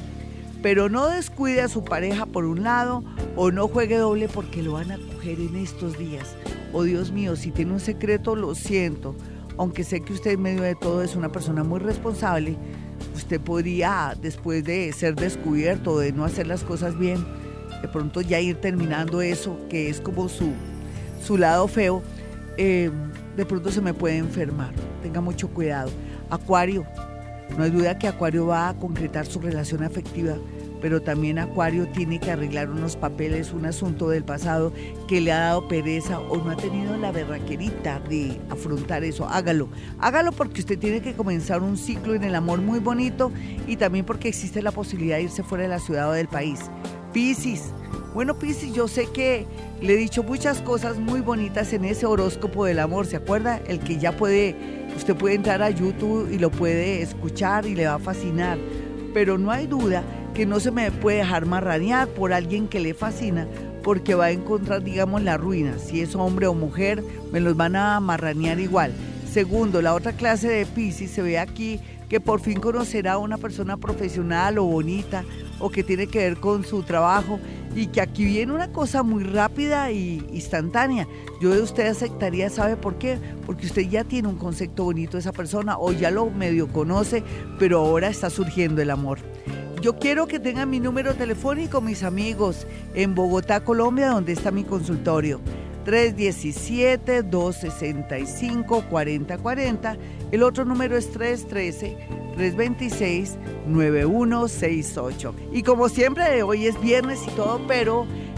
Pero no descuide a su pareja por un lado o no juegue doble porque lo van a coger en estos días. Oh Dios mío, si tiene un secreto, lo siento. Aunque sé que usted en medio de todo es una persona muy responsable, usted podría, después de ser descubierto, de no hacer las cosas bien, de pronto ya ir terminando eso, que es como su, su lado feo, eh, de pronto se me puede enfermar. Tenga mucho cuidado. Acuario, no hay duda que Acuario va a concretar su relación afectiva, pero también Acuario tiene que arreglar unos papeles, un asunto del pasado que le ha dado pereza o no ha tenido la berraquerita de afrontar eso. Hágalo, hágalo porque usted tiene que comenzar un ciclo en el amor muy bonito y también porque existe la posibilidad de irse fuera de la ciudad o del país. Piscis, bueno Piscis, yo sé que le he dicho muchas cosas muy bonitas en ese horóscopo del amor, ¿se acuerda? El que ya puede, usted puede entrar a YouTube y lo puede escuchar y le va a fascinar. Pero no hay duda que no se me puede dejar marranear por alguien que le fascina, porque va a encontrar, digamos, la ruina. Si es hombre o mujer, me los van a marranear igual. Segundo, la otra clase de Pisces se ve aquí que por fin conocerá a una persona profesional o bonita o que tiene que ver con su trabajo y que aquí viene una cosa muy rápida y instantánea. Yo de usted aceptaría, ¿sabe por qué? Porque usted ya tiene un concepto bonito de esa persona o ya lo medio conoce, pero ahora está surgiendo el amor. Yo quiero que tengan mi número telefónico, mis amigos, en Bogotá, Colombia, donde está mi consultorio. 317-265-4040. El otro número es 313. 326-9168. Y como siempre, hoy es viernes y todo, pero